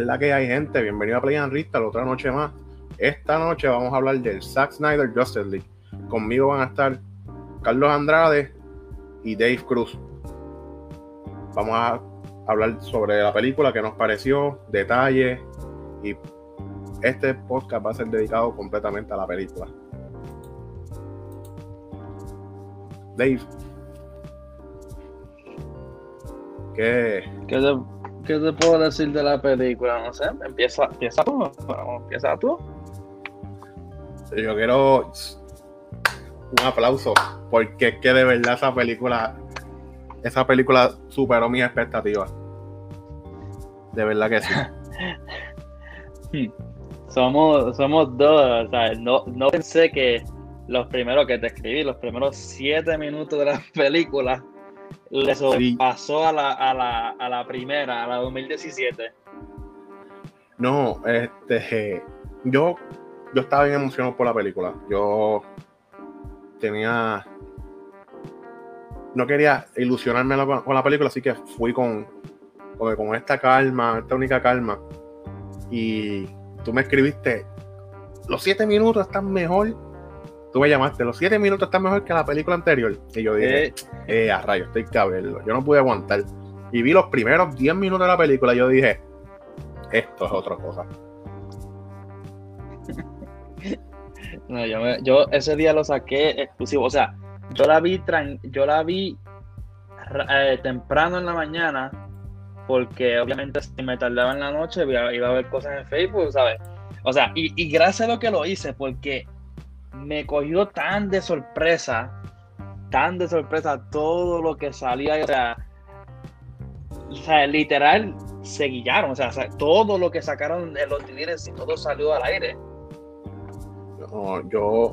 es la que hay, gente? Bienvenido a Play and la otra noche más. Esta noche vamos a hablar del Zack Snyder Justice League. Conmigo van a estar Carlos Andrade y Dave Cruz. Vamos a hablar sobre la película, que nos pareció, detalles y este podcast va a ser dedicado completamente a la película. Dave. ¿Qué? ¿Qué te, puedo decir de la película? No sé, empieza, empieza tú. Empieza tú. Yo quiero un aplauso porque es que de verdad esa película esa película superó mis expectativas. De verdad que sí. somos, somos dos, o sea, no, no pensé que los primeros que te escribí, los primeros siete minutos de la película, le pasó a la, a, la, a la primera, a la 2017. No, este, yo, yo estaba bien emocionado por la película. Yo tenía, no quería ilusionarme con la película, así que fui con, con esta calma, esta única calma. Y tú me escribiste, los siete minutos están mejor. Tú me llamaste, los siete minutos están mejor que la película anterior. Y yo dije, eh, eh a rayo, estoy verlo. Yo no pude aguantar. Y vi los primeros diez minutos de la película y yo dije, esto es otra cosa. No, yo, yo ese día lo saqué exclusivo. O sea, yo la vi, yo la vi eh, temprano en la mañana porque obviamente si me tardaba en la noche iba, a ver cosas en Facebook, ¿sabes? O sea, y, gracias a lo que lo hice, porque me cogió tan de sorpresa, tan de sorpresa todo lo que salía, o sea, literal se guillaron, o sea, todo lo que sacaron de los líderes y todo salió al aire. No, yo,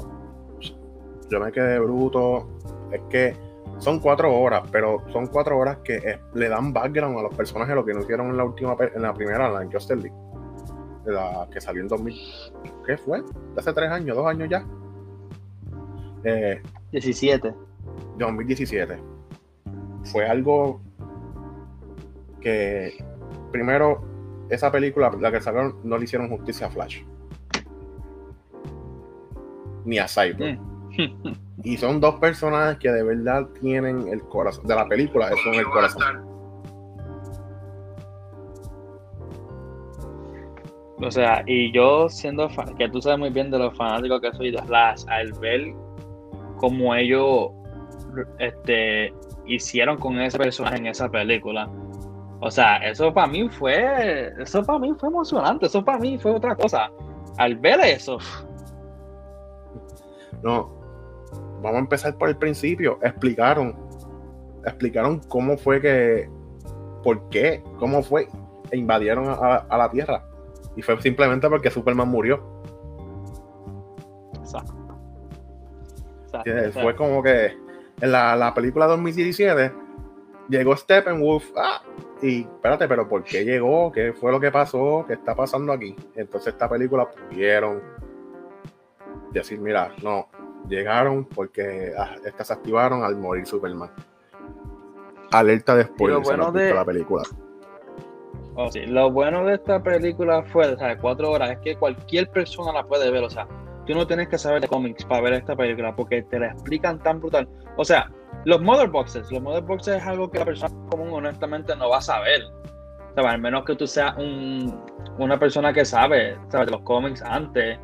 yo me quedé bruto, es que son cuatro horas, pero son cuatro horas que le dan background a los personajes, lo que no hicieron en la última, en la primera, en la Justice League, la que salió en 2000, ¿qué fue? Hace tres años, dos años ya. Eh, 17. 2017. Fue algo que, primero, esa película, la que sacaron, no le hicieron justicia a Flash. Ni a Cyber. Mm. Y son dos personajes que de verdad tienen el corazón de la película, eso es el corazón. O sea, y yo siendo fan, que tú sabes muy bien de los fanáticos que soy de Flash, al ver cómo ellos este, hicieron con ese personaje en esa película. O sea, eso para mí fue, eso para mí fue emocionante, eso para mí fue otra cosa. Al ver eso. No, vamos a empezar por el principio. Explicaron, explicaron cómo fue que, por qué, cómo fue, e invadieron a, la Tierra. Y fue simplemente porque Superman murió. Fue como que en la, la película 2017 llegó Steppenwolf. Ah, y espérate, pero ¿por qué llegó? ¿Qué fue lo que pasó? ¿Qué está pasando aquí? Entonces esta película pudieron decir, mira, no, llegaron porque ah, estas se activaron al morir Superman. Alerta después de la película. Oh, lo bueno de esta película fue, de cuatro horas, es que cualquier persona la puede ver, o sea, tú no tienes que saber de cómics para ver esta película porque te la explican tan brutal. O sea, los mother boxes, los mother boxes es algo que la persona común honestamente no va a saber. O al menos que tú seas un, una persona que sabe, sabe de los cómics antes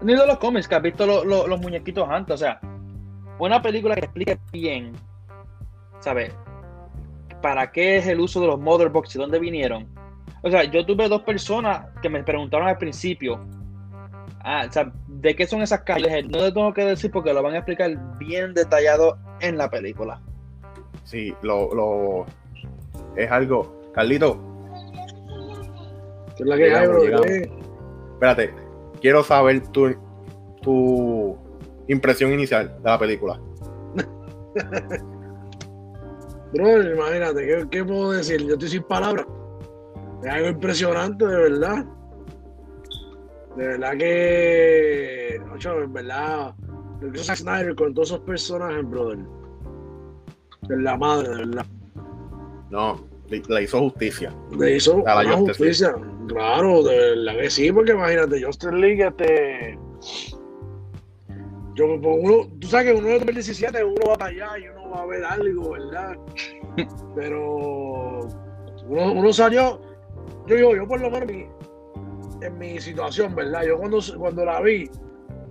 ni de los cómics, que has visto los muñequitos antes. O sea, una película que explique bien, ¿sabes? ¿Para qué es el uso de los motherbox y dónde vinieron? O sea, yo tuve dos personas que me preguntaron al principio, ah, o sea, ¿de qué son esas calles? No le tengo que decir porque lo van a explicar bien detallado en la película. Sí, lo, lo es algo. Carlito. ¿Qué es la que hay, bro? Espérate, quiero saber tu, tu impresión inicial de la película. Bro, imagínate, ¿qué, puedo decir? Yo estoy sin palabras. Es algo impresionante, de verdad. De verdad que. Ocho, en verdad. Lo que hizo Snyder con todos esos personajes, brother. De la madre, de verdad. No, le, le hizo justicia. Le hizo A la justicia. Claro, de verdad que sí, porque imagínate, Justin League, este. Yo, pues, uno, tú sabes que uno de 2017 uno va para allá y uno va a ver algo, ¿verdad? Pero uno, uno salió, yo digo, yo por lo menos mi- en mi situación, ¿verdad? Yo cuando, cuando la vi,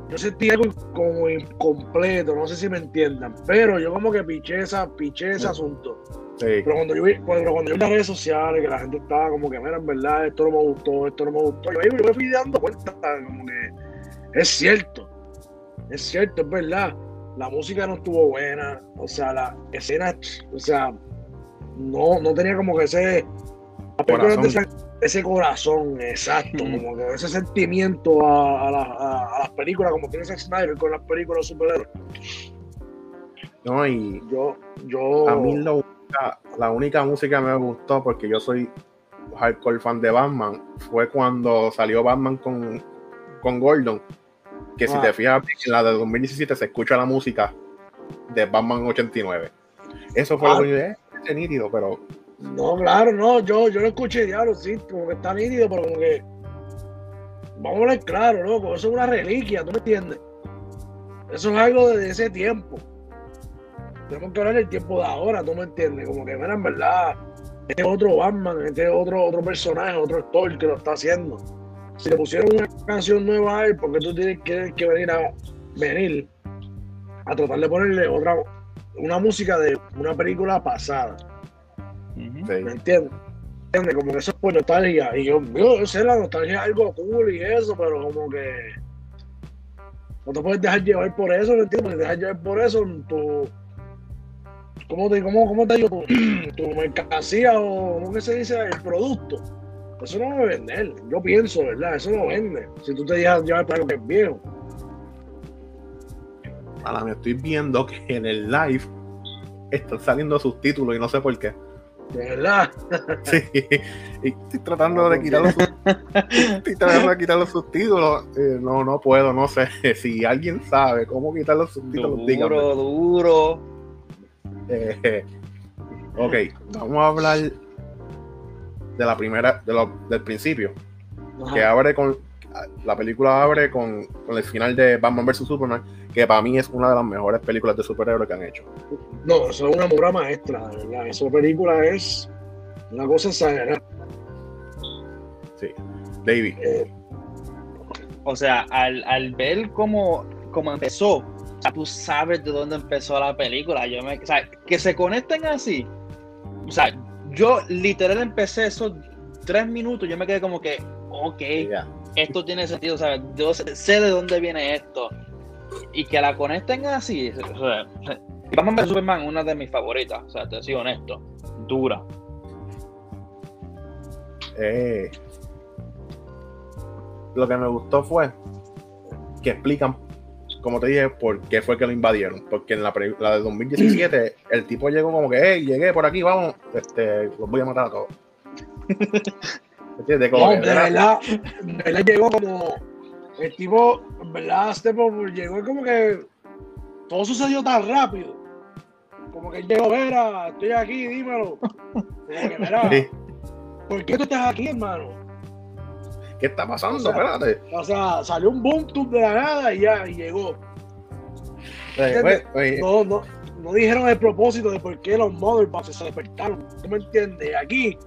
yo sentí algo como incompleto, no sé si me entiendan, pero yo como que piché, esa, piché ese asunto. Sí. Pero cuando yo vi, cuando, cuando yo vi las redes sociales, que la gente estaba como que, mira, en verdad, esto no me gustó, esto no me gustó, yo, ahí me fui dando cuenta, como que es cierto, es cierto, es verdad. La música no estuvo buena, o sea, la escena, o sea, no, no tenía como que ese, Corazón. Ese corazón, exacto, como que ese sentimiento a, a, la- a- a las películas, como tiene Zack Snyder con las películas superhéroes. ¿no? Y Yo, yo, a mí la única, la única música que me gustó, porque yo soy hardcore fan de Batman, fue cuando salió Batman con, con Gordon. Que si Ah. te fijas, en la de 2017 se escucha la música de Batman 89. Eso fue Ah. lo que yo dije, "Eh, nítido, pero No, claro, no, yo, yo lo escuché, diablo, sí, como que está nítido, pero como que. Vamos a hablar claro, loco, eso es una reliquia, ¿tú me entiendes? Eso es algo de ese tiempo. Tenemos que hablar del tiempo de ahora, ¿tú me entiendes? Como que, mira, en verdad, este es otro Batman, este es otro, otro personaje, otro actor que lo está haciendo. Si le pusieron una canción nueva a él, porque tú tienes que, que venir a venir a tratar de ponerle otra una música de una película pasada. ¿Me entiendes? ¿Entiendes? Como que eso es por nostalgia. Y yo, yo, yo sé, la nostalgia es algo cool y eso, pero como que no te puedes dejar llevar por eso, ¿me entiendes? Porque dejar llevar por eso, tu. ¿Cómo te, cómo, cómo te digo? Tu, tu mercancía o, ¿cómo que se dice? El producto. Eso no va a vender. Yo pienso, ¿verdad? Eso no vende. Si tú te dejas llevar por algo que es viejo. Ahora me estoy viendo que en el live están saliendo subtítulos y no sé por qué. De verdad. Sí, estoy tratando de quitar los, estoy tratando de quitar los subtítulos. Eh, no, no puedo, no sé. Si alguien sabe cómo quitar los subtítulos. Duro, duro. Eh, ok, vamos a hablar de la primera, de lo- del principio, Ajá. que abre con la película abre con, con el final de Batman vs Superman, que para mí es una de las mejores películas de superhéroes que han hecho. No, eso es una obra maestra, verdad. Esa película es una cosa exagerada. Sí, David, Eh, O sea, al, al ver cómo, cómo empezó, o sea, tú sabes de dónde empezó la película. Yo me, o sea, que se conecten así. O sea, yo literal empecé esos tres minutos, yo me quedé como que, ok, ya. Esto tiene sentido, o sea, yo sé, de dónde viene esto. Y que la conecten así. o sea, Batman vs Superman, una de mis favoritas, o sea, te soy honesto, dura. Eh, lo que me gustó fue que explican, como te dije, por qué fue que lo invadieron. Porque en la, la de 2017, el tipo llegó como que, hey, llegué por aquí, vamos, este, los voy a matar a todos. ¿Entiendes? Como no, que de verdad, de verdad llegó como. El tipo, en verdad, Stephen llegó como que todo sucedió tan rápido. Como que él llegó, mira, estoy aquí, dímelo. Que, mira, Sí. ¿por qué tú estás aquí, hermano? ¿Qué está pasando? O sea, Espérate. O sea, salió un boom tube de la nada y ya, y llegó. Pues, oye, No, no, no dijeron el propósito de por qué los Motherboxes se despertaron. ¿Tú me entiendes? Aquí,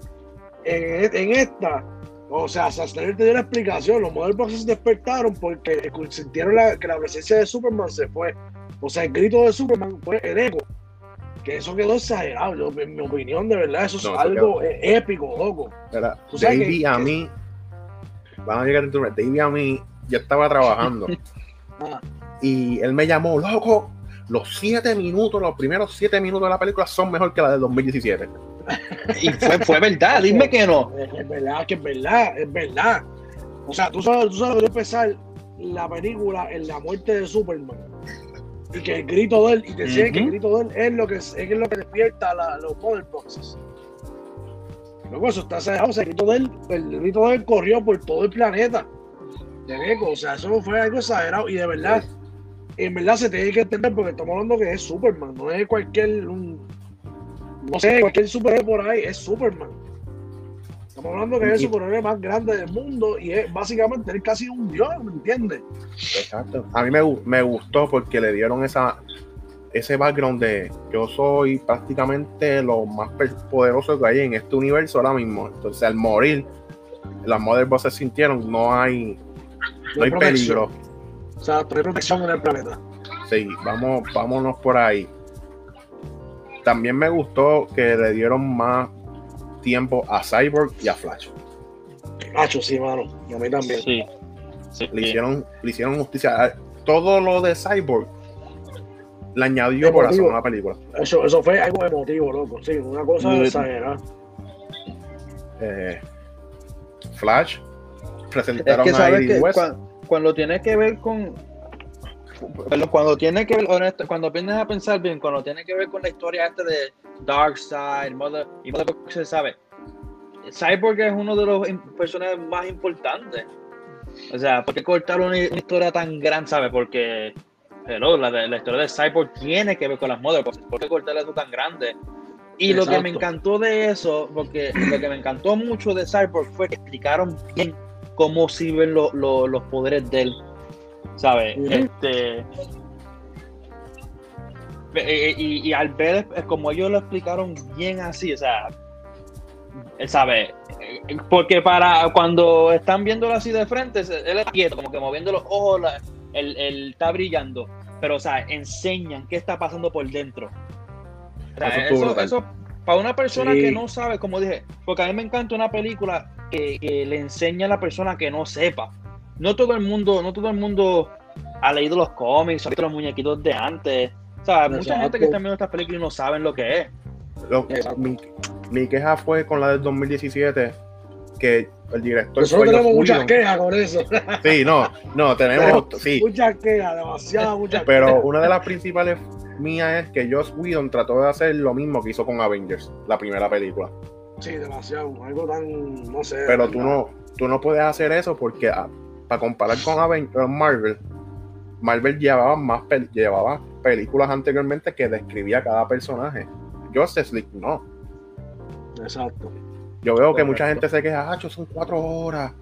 en, en esta, o sea, Sasner te dio la explicación. Los Motherboxes se despertaron porque sintieron la- que la presencia de Superman se fue. O sea, el grito de Superman fue el eco. Que eso quedó exagerado. Yo, en mi opinión, de verdad, eso es No, algo eh, épico, loco. espera, tú sabes Davey que- a que- mí, van a llegar a interrumpir, Davey a mí, yo estaba trabajando Ah, y él me llamó, loco, los siete minutos, los primeros siete minutos de la película son mejor que la del 2017. Y fue, fue verdad, dime que no. Es, verdad, que es verdad, es verdad. O sea, tú sabes, tú sabes que empezar la película en la muerte de Superman. Y que el grito de él, y te decían que el grito de él es lo que, es lo que despierta a la- los mother boxes. Luego eso está cerrado, o sea, el grito de él, el grito de él corrió por todo el planeta. Eco, o sea, eso fue algo exagerado y de verdad, en verdad se tiene que entender porque estamos hablando que es Superman, no es cualquier un, no sé, cualquier superhéroe por ahí es Superman. Estamos hablando que es el superhéroe más grande del mundo y es básicamente él casi un dios, ¿me entiendes? Exacto. A mí me, me gustó porque le dieron esa ese background de yo soy prácticamente lo más poderoso que hay en este universo ahora mismo. Entonces al morir, las Mother Bosses sintieron no hay, no hay protección. peligro. O sea, no hay protección en el planeta. Sí, vamos, vámonos por ahí. También me gustó que le dieron más tiempo a Cyborg y a Flash. Nacho, sí, mano. Y a mí también. Sí. Sí. Le hicieron, le hicieron justicia. a- Todo lo de Cyborg le añadió corazón Emotivo. a la película. Eso, eso fue algo emotivo, loco. Sí, una cosa exagerada. Eh, Flash Es presentaron que a Iris West. cuan- cuando tiene que ver con. Cuando tiene que ver, honesto, cuando vienes a pensar bien, cuando tiene que ver con la historia esta de Darkseid, Mother, y Mother se sabe. Cyborg es uno de los personajes más importantes. O sea, ¿por qué cortar una, historia tan grande, sabes? Porque hello, la, de- la historia de Cyborg tiene que ver con las Mother. ¿Por qué cortar eso tan grande? Y lo que me encantó de eso, porque lo que me encantó mucho de Cyborg fue que explicaron bien cómo sirven lo- lo- los poderes de él. ¿Sabes? Este. eh, Y, y al ver, eh, como ellos lo explicaron bien así, o sea, eh, ¿sabes? Eh, Porque para cuando están viéndolo así de frente, él es quieto, como que moviendo los ojos, la- él, él está brillando. Pero, o sea, enseñan qué está pasando por dentro. O sea, Eso eso, para una persona Sí. que no sabe, como dije, porque a mí me encanta una película que, que le enseña a la persona que no sepa. No todo el mundo, no todo el mundo ha leído los cómics, ha visto los muñequitos de antes. O sea, mucha Exacto. gente que está viendo estas películas y no saben lo que es. Lo- mi, mi queja fue con la del 2017 que el director Nosotros fue tenemos muchas quejas con eso. Sí, no, no, tenemos, sí, Muchas quejas, demasiadas, muchas pero una de las principales mías es que Joss Whedon trató de hacer lo mismo que hizo con Avengers, la primera película. Sí, demasiado. Algo tan, no sé. Pero tú no, tú no puedes hacer eso porque ah, para comparar con Aven- con Marvel, Marvel llevaba más pel- llevaba películas anteriormente que describía cada personaje. Justice League no. Exacto. Yo veo que mucha gente se queja, ah, son cuatro horas.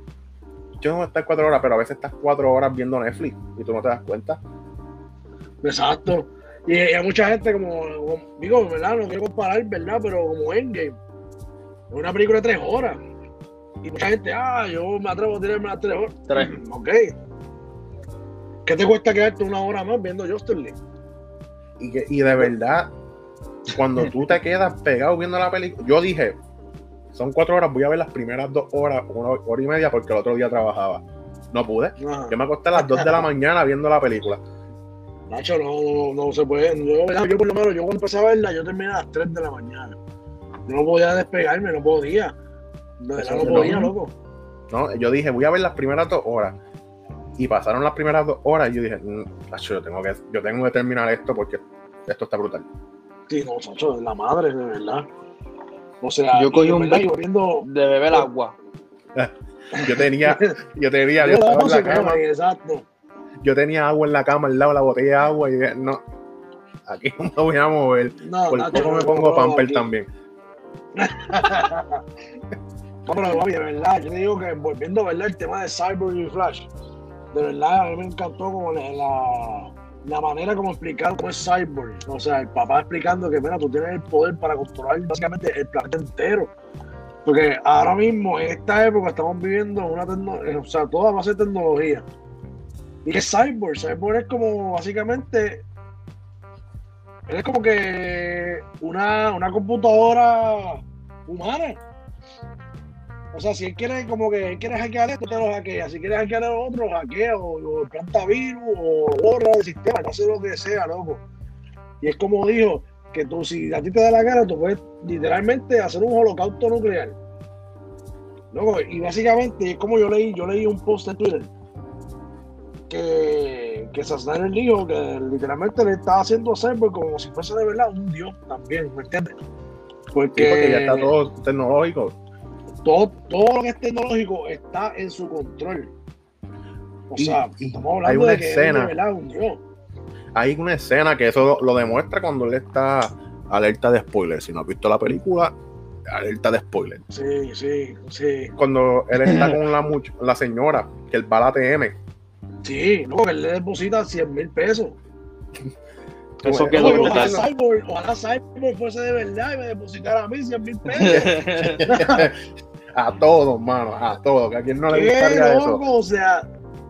Yo no estar cuatro horas, pero a veces estás cuatro horas viendo Netflix y tú no te das cuenta. Exacto. Y, y hay mucha gente como, como- digo, ¿verdad? No quiero comparar, ¿verdad? Pero como Endgame. Es una película de tres horas. Y mucha gente, ah, yo me atrevo a tirarme las tres horas. Tres. Ok. ¿Qué te cuesta quedarte una hora más viendo Justice League? Y, que- y de verdad, cuando tú te quedas pegado viendo la película, yo dije, son cuatro horas, voy a ver las primeras dos horas, una hora y media, porque el otro día trabajaba. No pude. Ajá. Yo me acosté a las dos de la mañana viendo la película. Nacho, no, no, no se puede. Yo, por lo menos, yo cuando empecé a verla, yo terminé a las 3 de la mañana. Yo no podía despegarme, no podía. No no. podía, loco. ¿no? Yo dije, voy a ver las primeras dos horas. Y pasaron las primeras dos horas y yo dije, "Mm, yo tengo que, yo tengo que terminar esto porque esto está brutal. Sí, no, Sacho, la madre, de verdad. O sea, Yo cogí un. Yo viendo. De beber agua. Yo tenía, yo tenía, yo Yo estaba en la se cama, quema, Exacto. yo tenía agua en la cama al lado de la botella de agua y dije, no, aquí no me voy a mover. No, Por poco me no, pongo pamper aquí. también. No, pero de verdad, yo te digo que volviendo ¿verdad? el tema de Cyborg y Flash, de verdad a mí me encantó como la, la, manera como explicaron cómo es Cyborg. O sea, el papá explicando que, mira, tú tienes el poder para controlar básicamente el planeta entero. Porque ahora mismo, en esta época, estamos viviendo una tecnología, o sea, toda base de tecnología. ¿Y qué es Cyborg? Cyborg es como básicamente. Es como que una, una computadora humana. O sea, si él quiere como que él quiere hackear esto, te lo hackea. Si quiere hackear a otro, lo hackea o, o planta virus o borra el sistema, no sé lo que sea, loco. Y es como dijo, que tú si a ti te da la gana, tú puedes literalmente hacer un holocausto nuclear. Loco, y básicamente es como yo leí, yo leí un post en Twitter que, que Sasnaner dijo que literalmente le estaba haciendo hacer como si fuese de verdad un dios también, ¿me entiendes? Porque ya está todo tecnológico. Todo, todo lo que es tecnológico está en su control. O Y- sea, estamos hay hablando una de que escena. es de verdad un dios. Hay una escena que eso lo, lo demuestra cuando él está alerta de spoiler. Si no has visto la película, alerta de spoiler. Sí, sí, sí. Cuando él está con la, much- la señora, que él va a la TM, Sí, no, que él le deposita 100 mil pesos. Eso quedó oye, Ojalá. Cyborg, ojalá Cyborg fuese de verdad y me depositara a mí 100 mil pesos. a todos, mano, a todos, que a quien no le gustaría eso. loco, o sea,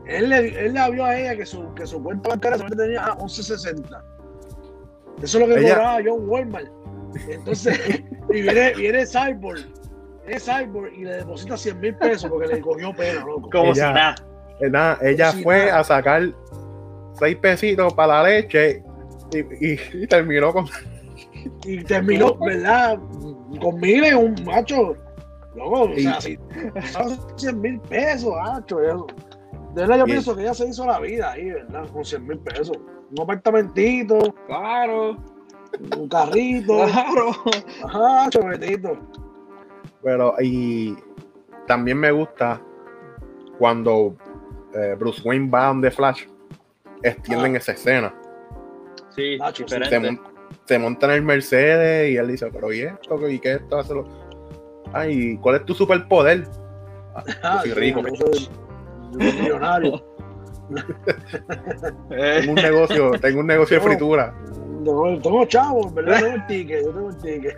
él le, él le vio a ella que su, que su cuenta bancaria solamente tenía 11.60. Eso es lo que Ella- cobraba John Walmart. Entonces, y viene, viene Cyborg, viene Cyborg y le deposita 100 mil pesos porque le cogió pena, loco. Como Ella- si nada. Eh, nada, ella Sí, fue nada. a sacar seis pesitos para la leche y, y- y terminó con. Y terminó, ¿verdad? Con miles, un macho. Loco, o sea, son 100 mil pesos, macho, eso. De verdad, yo pienso que ella se hizo la vida ahí, ¿verdad? Con 100 mil pesos. Un apartamentito, Claro, un carrito. claro. Ajá, chovetito. Pero, y también me gusta cuando eh, Bruce Wayne va donde Flash, extienden Ah. esa escena. Sí, Nacho, sí, Se, diferente. mon- se monta en el Mercedes y él dice, pero ¿y esto? ¿Y qué esto? hace lo-?" Ay, ¿cuál es tu superpoder? Ah, Ah, yo soy rico, yo soy millonario. Tengo un negocio, tengo un negocio de fritura. Tengo, tengo chavos, ¿verdad? Tengo el ticket, yo tengo el ticket.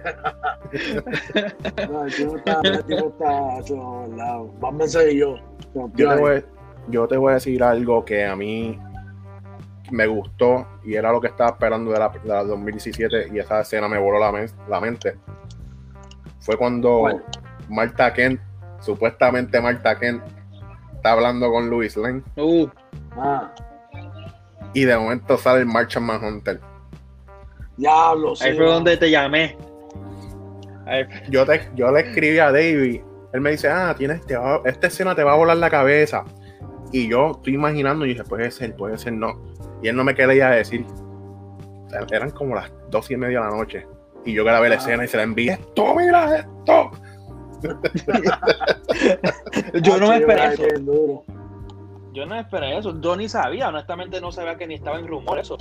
no, el tipo está, el tipo está, hecho, ¿verdad? Batman soy yo. Yo te, voy, yo te voy a decir algo que a mí me gustó y era lo que estaba esperando de la, de la 2017 y esa escena me voló la, men- la mente. Fue cuando ¿Cuál? Marta Kent, supuestamente Marta Kent, está hablando con Louis Lane uh, Ah, y de momento sale el Martian Manhunter. diablo, sí. ahí fue donde te llamé. Ahí- Yo, te, yo le escribí a David, él me dice, ah, tienes, te va- esta escena te va a volar la cabeza. Y yo estoy imaginando y dije, puede ser, puede ser, no. Y él no me quería decir. O sea, eran como las dos y media de la noche. Y yo grabé la escena y se la envié. ¡Esto, mira esto! Yo no me esperé eso. duro. Yo no esperé eso. Yo ni sabía, honestamente no sabía que ni estaba en rumor eso.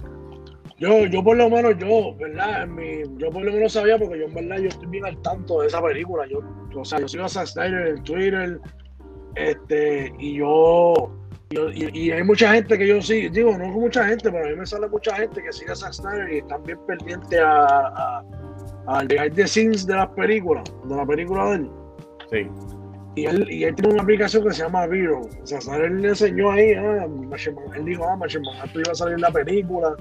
Yo, yo por lo menos, yo, ¿verdad? En mi, yo por lo menos sabía porque yo en verdad yo estoy bien al tanto de esa película. Yo, o sea, yo sigo a Zack Snyder en Twitter, este, y yo, yo- y, y hay mucha gente que yo sí, digo, no mucha gente, pero a mí me sale mucha gente que sigue a Zack Snyder y están bien pendientes a, a, al behind the scenes de las películas, de la película de él. Sí. Y él, y él tiene una aplicación que se llama Vero. O sea, él le enseñó ahí, ah, Man- él dijo, ah, Martian Manhunter iba a salir en la película.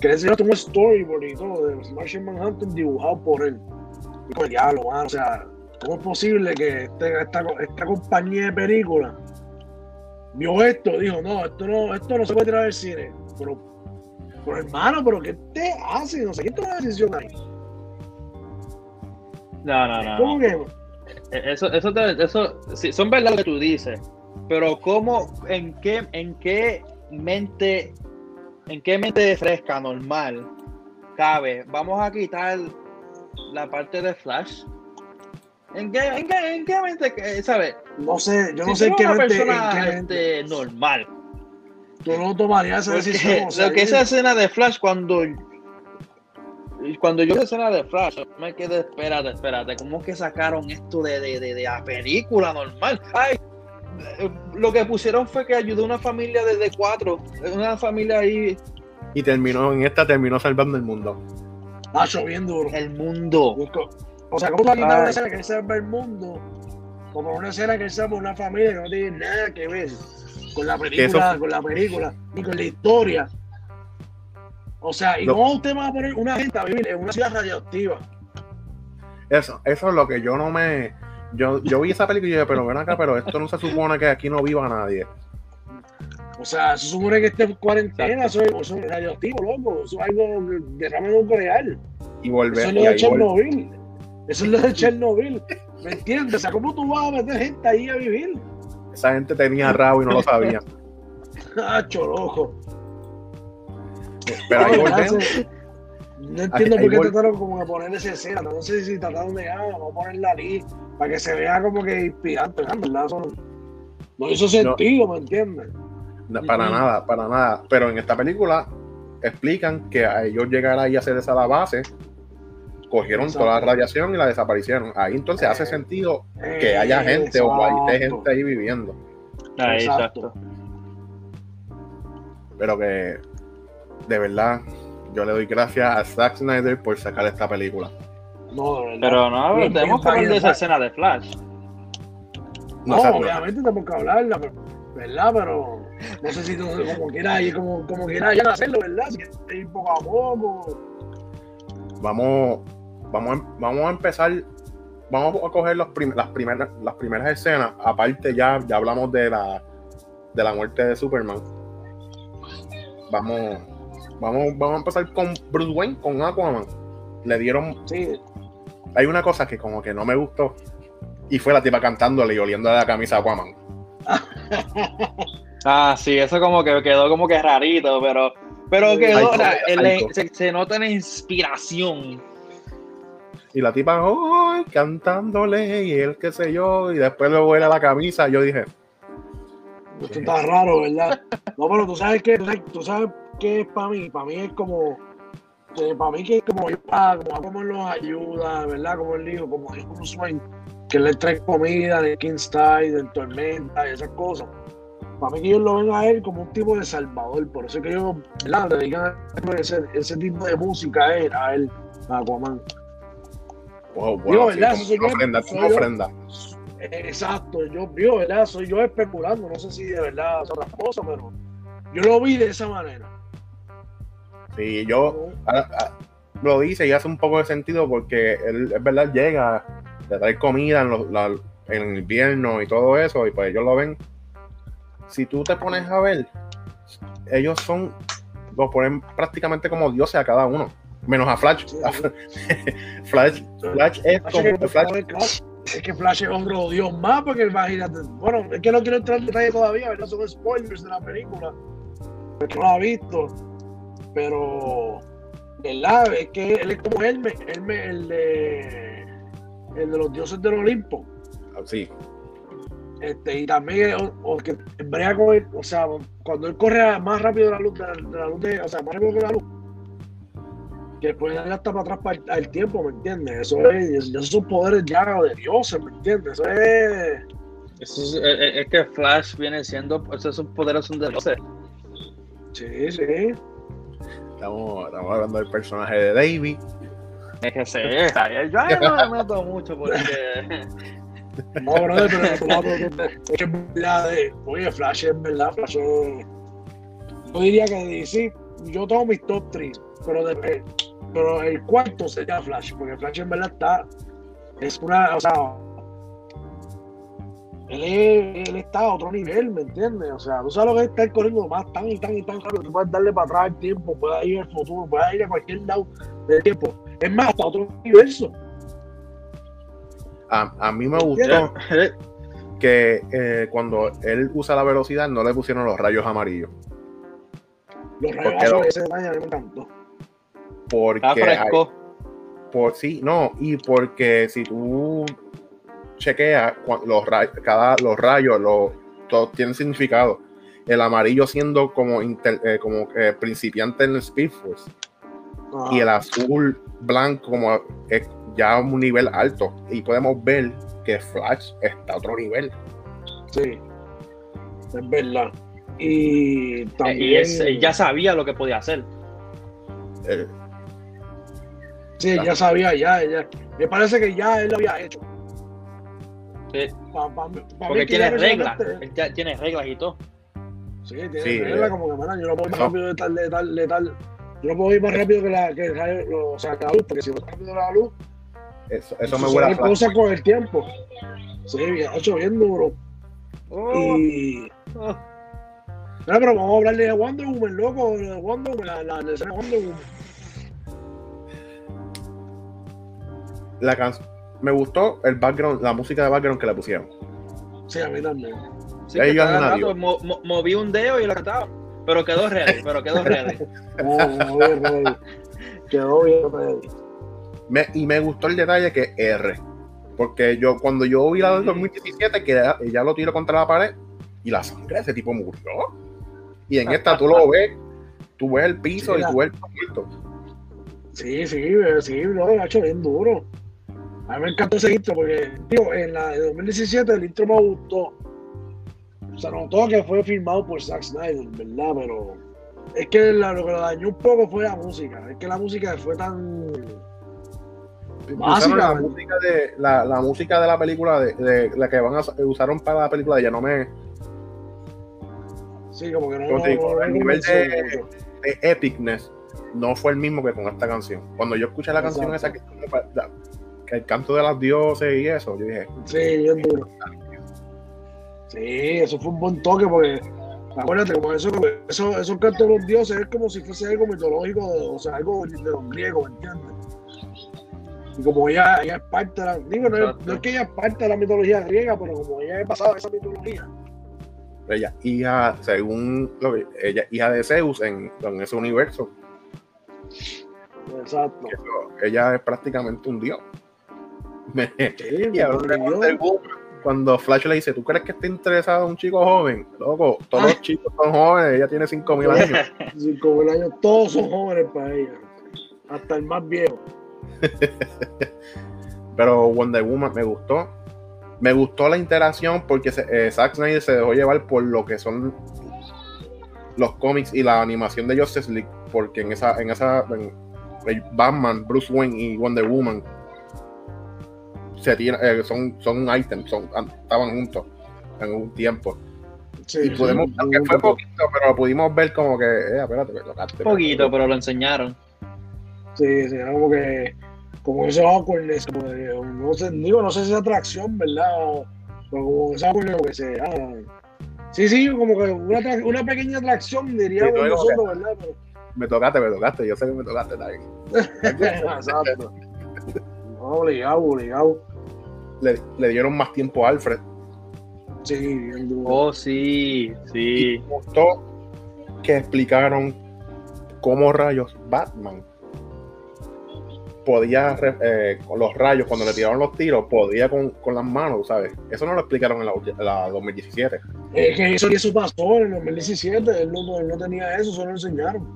Que le enseñó un storyboard y todo de Martian Manhunter dibujado por él. Y como, diablo, mano, o sea, ¿cómo es posible que este- esta, esta compañía de películas vio esto? Dijo, no, esto no, esto no se puede tirar del cine. Pero, pero hermano, ¿pero qué te hace? No sé, ¿quién toma la decisión ahí? No, no, no. ¿Cómo que? Eso, eso, te- eso, sí, son verdad lo que tú dices. Pero cómo, en qué, en qué mente, en qué mente fresca, normal, cabe, vamos a quitar la parte de Flash. ¿En qué, en qué, en qué mente, eh, sabes? No sé, yo no Si sé en qué mente, en persona qué mente. este, normal. Tú no tomarías esa decisión. o sea, lo que esa escena de Flash cuando cuando yo vi la escena de Flash me quedé espérate espérate cómo que sacaron esto de, de, de, de la película normal ay eh, lo que pusieron fue que ayudó a una familia de, de cuatro una familia ahí Y terminó, en esta terminó salvando el mundo. Nacho, bien duro. el mundo O sea, ¿cómo tú una escena que salva el mundo? Como una escena que salva una familia que no tiene nada que ver con la película, eso- con la película, ni con la historia. O sea, ¿y Lo- cómo usted va a poner una gente a vivir en una ciudad radioactiva? Eso, eso es lo que yo no me. Yo, yo vi esa película y dije, pero ven acá, pero esto no se supone que aquí no viva nadie. O sea, se supone que esté en cuarentena, eso es, radioactivo, loco. Eso es algo de derrame nuclear. Y volver. Eso es lo de Chernobyl. Eso es lo de Chernobyl. ¿Me entiendes? O sea, ¿cómo tú vas a meter gente ahí a vivir? esa gente tenía rabo y no lo sabía. Nacho, loco. Pero ahí No, volvemos. No entiendo Ahí por qué trataron como de poner esa escena. No sé si trataron de, ah, vamos a ponerla ahí para que se vea como que inspirante. ¿no? Verdad, eso no, no hizo sentido, ¿me entiendes? No, para nada, para nada. Pero en esta película explican que a ellos llegar ahí a hacer esa la base, cogieron Exacto. toda la radiación y la desaparecieron. Ahí entonces hace Eh, sentido que haya gente o hay gente ahí viviendo. Ahí, Exacto. exacto. Pero que de verdad yo le doy gracias a Zack Snyder por sacar esta película. No, de verdad. Pero no, tenemos que hablar de esa escena de Flash. No, obviamente tenemos que hablarla, pero- ¿verdad? Pero no sé si tú, como quieras ir, como, como quieras ya hacerlo, ¿verdad? Si quieres ir poco a poco. vamos, vamos, a, em- vamos a empezar. Vamos a coger los prim- las, primeras, las primeras escenas. Aparte, ya, ya hablamos de la, de la muerte de Superman. Vamos, vamos, vamos a empezar con Bruce Wayne, con Aquaman. Le dieron. Sí, Hay una cosa que, como que no me gustó. Y fue la tipa cantándole y oliendo la camisa a Aquaman. Ah, sí, eso como que quedó como que rarito, pero, pero quedó, el- alto. se, se nota la inspiración. Y la tipa, ¡ay! cantándole y él qué sé yo. Y después le huele la camisa. Yo dije, esto está raro, ¿verdad? No, pero tú sabes que, tú sabes qué es para mí. Para mí es como, que para mí que es como, como como él los ayuda, ¿verdad? Como él dijo, como dijo Bruce Wayne, que le trae comida de Kingstide, de Tormenta y esas cosas. Para mí que ellos lo ven a él como un tipo de salvador, por eso es que ellos, ¿verdad? Dedican ese, ese tipo de música a él, a él, a Aquaman. wow, bueno, sí, ¿verdad? como una yo, ofrenda, como yo. Exacto, yo vi, ¿verdad? Soy yo especulando, no sé si de verdad es otra cosa, pero yo lo vi de esa manera. Sí, yo lo dice y hace un poco de sentido porque él, es verdad, llega, le trae comida en, los- la- en invierno y todo eso, y pues ellos lo ven. Si tú te pones a ver, ellos son, lo ponen prácticamente como dioses a cada uno, menos a Flash. Sí. Flash, Flash es Flash es, como que, Flash, es que Flash es otro dios más, porque imagínate, bueno, es que no quiero entrar en detalle todavía, ¿verdad? Son spoilers de la película, porque no la ha visto, pero, ¿verdad? Es que él es como Hermes, Hermes, el de, el de los dioses del Olimpo. sí, Este, y también o, o que brega con él, o sea, cuando él corre más rápido de la luz, de la, de la luz de- o sea, más rápido que la luz, que puede dar hasta para atrás para el, al tiempo, ¿me entiendes? Eso es, esos son poderes ya de dioses, ¿me entiendes? Eso es, Eso es, es- es que Flash viene siendo, esos son poderes son de 12. sí, sí. Estamos, estamos hablando del personaje de Davey. Es que se yo ahí no me meto mucho porque No, brother, pero es que es verdad, de- oye, Flash es verdad, Flash es- yo diría que DC, yo tengo mis top 3, pero, de- eh, pero el cuarto sería Flash, porque Flash en verdad está, es una, o sea, él, es- él está a otro nivel, ¿me entiendes? O sea, tú sabes lo que es estar corriendo más tan y tan y tan rápido, tú puedes darle para atrás el tiempo, puedes ir al futuro, puedes ir a cualquier lado del tiempo, es más, hasta otro universo. A, a mí me gustó que eh, cuando él usa la velocidad no le pusieron los rayos amarillos. Los Porque rayos lo- ese mí me encantó. Porque está fresco. Por sí, no, y porque si tú chequeas cua- los rayos, cada los rayos, los, todos tienen significado. El amarillo siendo como inter- eh, como eh, principiante en Speed Force Ah, y el azul blanco como es ya un nivel alto y podemos ver que Flash está a otro nivel. Sí, es verdad. Y también. Y es- él ya sabía lo que podía hacer. Eh, Sí, ya sabía, ya, ya. Me parece que ya él lo había hecho. Sí, Pa- pa- pa mí porque que tiene reglas. Él ya tiene reglas y todo. Sí, tiene Sí, reglas eh. como que, mira, yo no puedo ir más No. rápido de tal, de tal, de tal. Yo no puedo ir más rápido que la, que el rayo- lo- o sea, que la luz, porque si voy rápido la luz, eso, eso me huele a Flash. cosas con el tiempo. Sí, ha hecho bien duro. Oh, Y. oh. Mira, pero vamos a hablarle de Wonder Woman, loco. de Wonder Woman, la, la, la escena de Wonder Woman. La can- me gustó el background, la música de background que le pusieron. Sí, a mí también. Sí, cada rato mo- mo- moví un dedo y lo cantaba. Pero quedó ready, pero quedó ready. Bien, ready. Quedó bien, ready. Me- y me gustó el detalle que R. Porque yo, cuando yo vi la del 2017, que ella, ella lo tiró contra la pared y la sangre de ese tipo murió. Y en esta tú lo ves, tú ves el piso Sí, y tú ves el muerto. Sí, sí, sí, no, ha hecho bien duro. A mí me encantó ese intro porque, tío, en la de 2017 el intro me gustó. Se notó que fue filmado por Zack Snyder, ¿verdad? Pero es que la- lo que lo dañó un poco fue la música. Es que la música fue tan. Básica. la música de la, la música de la película de, de la que van a usaron para la película de ya no me Sí, como que no. Digo, no- no el nivel de epicness no fue el mismo que con esta canción. Cuando yo escuché la canción esa que, que el canto de las dioses y eso, yo dije, Sí, bien duro. Sí, eso fue un buen toque porque. Acuérdate, como eso, eso, esos cantos de los dioses es como si fuese algo mitológico, o sea, algo de los griegos, ¿me entiendes? Y como ella, ella es parte de la. Digo, no es, Exacto. no es que ella es parte de la mitología griega, pero como ella es pasada de esa mitología. ella hija, según lo que, ella hija de Zeus en, en ese universo, Exacto. ella es prácticamente un dios. Me- Sí, y ahora me Wonder Woman, cuando Flash le dice, ¿tú crees que está interesado en un chico joven? Loco, todos los chicos son jóvenes, ella tiene 5000 años. Cinco mil años, todos son jóvenes para ella. Hasta el más viejo. Pero Wonder Woman me gustó. Me gustó la interacción porque se, eh, Zack Snyder se dejó llevar por lo que son los cómics y la animación de Justice League. Porque en esa, en esa en Batman, Bruce Wayne y Wonder Woman se eh, son, son items, son, an- estaban juntos en un tiempo. Sí, y pudimos, sí, aunque un fue poquito, pero pudimos ver como que, eh, espérate, me tocaste. Poquito, pero lo enseñaron. Sí, sí, era como que, como ese awkwardness, como de, no sé, digo, no sé si es atracción, ¿verdad? Pero como ese awkwardness, como que se, ah, sí, sí, como que una, una pequeña atracción, diríamos Sí, no, nosotros, ¿verdad? Pero, Me tocaste, me tocaste, yo sé que me tocaste, bien. exacto. No, obligado, obligado. Le, le dieron más tiempo a Alfred. Sí, bien duro. Oh, sí, sí. me gustó que explicaron cómo rayos Batman podía, eh, con los rayos, cuando le tiraron los tiros, podía con, con las manos, ¿sabes? Eso no lo explicaron en la, la 2017. Es que eso, y eso pasó en el 2017, él no, él no tenía eso, solo lo enseñaron.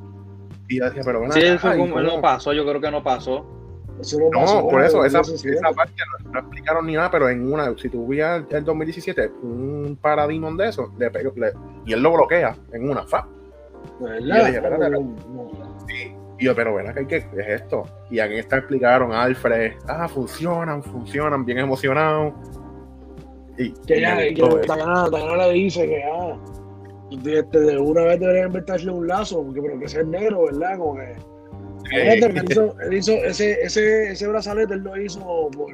Y yo decía, pero ven Sí, ¿y como, no pasó, yo creo que no pasó. Eso no pasó. Por eso, esa, 2017. esa parte no, no explicaron ni nada, pero en una, si tú veías el 2017, un paradigma de eso, le le- y él lo bloquea en una fa. Y yo dije, espérate, No, no. Y yo, pero ven ¿qué, es esto? Y en esta explicaron a Alfred, ah, funcionan, funcionan, bien emocionados. Y, Que ya, que Diana le dice que ah, este, de una vez debería inventarle un lazo, porque, pero que sea negro, ¿verdad? Como que. Él hizo, él hizo ese, ese, ese brazalete, él lo hizo por,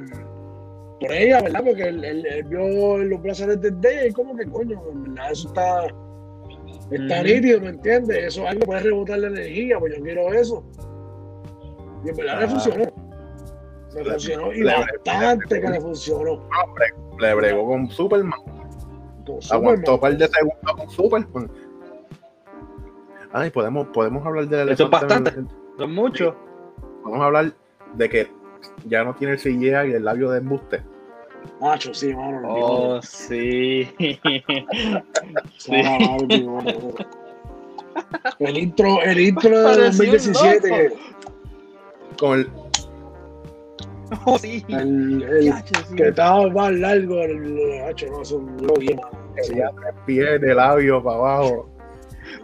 por ella, ¿verdad? Porque él, él- él vio los brazaletes de ella y como que coño, en verdad, eso está, está Ujú. nítido, ¿me entiendes? Eso es algo puede rebotar la energía, pues yo quiero eso. Y en verdad le Ah. funcionó. Le Le- funcionó y le- bastante que le funcionó. Le bregó con Superman, Con aguantó un Superman. par de segundos con Superman. Ay, podemos, podemos hablar del Eso es elefante en- en- Son muchos. Vamos a hablar de que ya no tiene el CGI y el labio de embuste. Macho, sí, mano. Oh, sí. Ah, el intro, el intro de Parecía un 2017, loco. Con el, Oh, sí. el, el sí. que estaba más largo, el macho, no. Sí, ya tres pies de labio para abajo.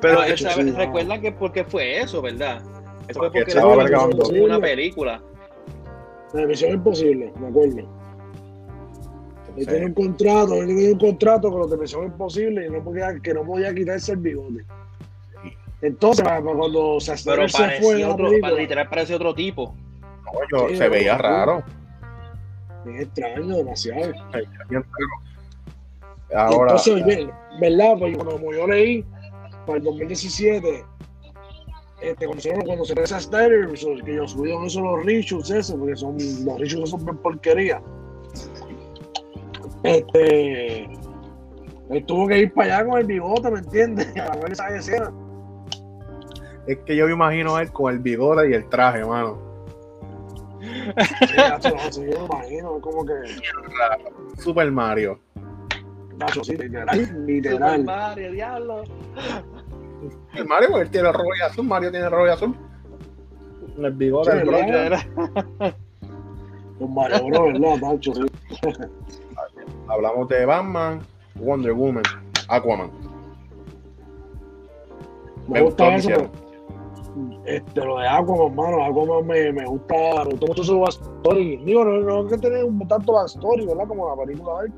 Pero esa sí, vez, no. recuerdan que porque fue eso, ¿verdad? Eso fue Porque porque una película. La misión imposible, me acuerdo. Él tenía un contrato, él tenía un contrato con los de Misión Imposible y no podía, que no podía quitarse el bigote. Entonces, cuando se Pero se fue otro, película, literal parecía otro tipo. no, yo- Sí, se veía raro. es extraño, demasiado. Ahora, Entonces, ve- ¿verdad? Pues como yo leí, para el 2017, este, cuando, se, cuando se regresa a Snyder, que ellos subieron eso los reshoots, eso, porque son, los reshoots son bien porquería. Este, él tuvo que ir para allá con el bigote, ¿me entiendes? A ver esa escena. es que yo me imagino a él con el bigote y el traje, mano. Sí, no, yo me imagino, como que, Super Mario. Nacho, sí, literal, Super literal. Mario, diablo. El Mario, porque él tiene rojo y azul. Mario tiene rojo y azul. El bigote, Sí, el. Con Mario Bros, ¿verdad, Tacho? Sí. Hablamos de Batman, Wonder Woman, Aquaman. Me, Me gusta eso. Este, lo de Aquaman, mano, Aquaman me, me gusta, me gustó mucho su backstory. Digo, no, no hay que tener un tanto backstory, ¿verdad? Como la película de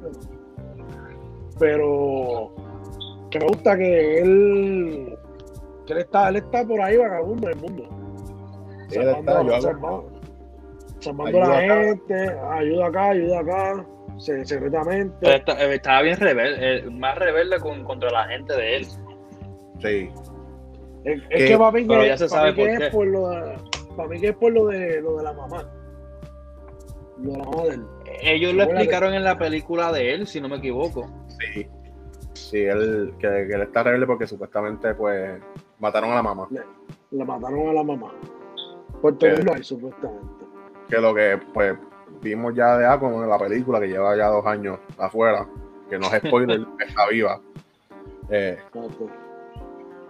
pero, pero que me gusta que él, que él está, él está por ahí vagabundo en el mundo. Sí, él está, yo hago- salvando, a la acá. gente, ayuda acá, ayuda acá, Pero secretamente. está- eh, estaba bien rebelde, eh, más rebelde con, contra la gente de él. Sí. Es, es que- mí pero que, ya se para sabe mí que por es qué. por lo de, para mí que es por lo de lo de la mamá. Lo de la mamá de él. Ellos lo explicaron en la película de él, si no me equivoco. Sí. Sí, él, que, que él está rebelde porque supuestamente, pues, mataron a la mamá. Le mataron a la mamá. Por tenerlo supuestamente. Que lo que, pues, vimos ya de Aquaman en la película, que lleva ya dos años afuera, que no es spoiler, está viva. Eh,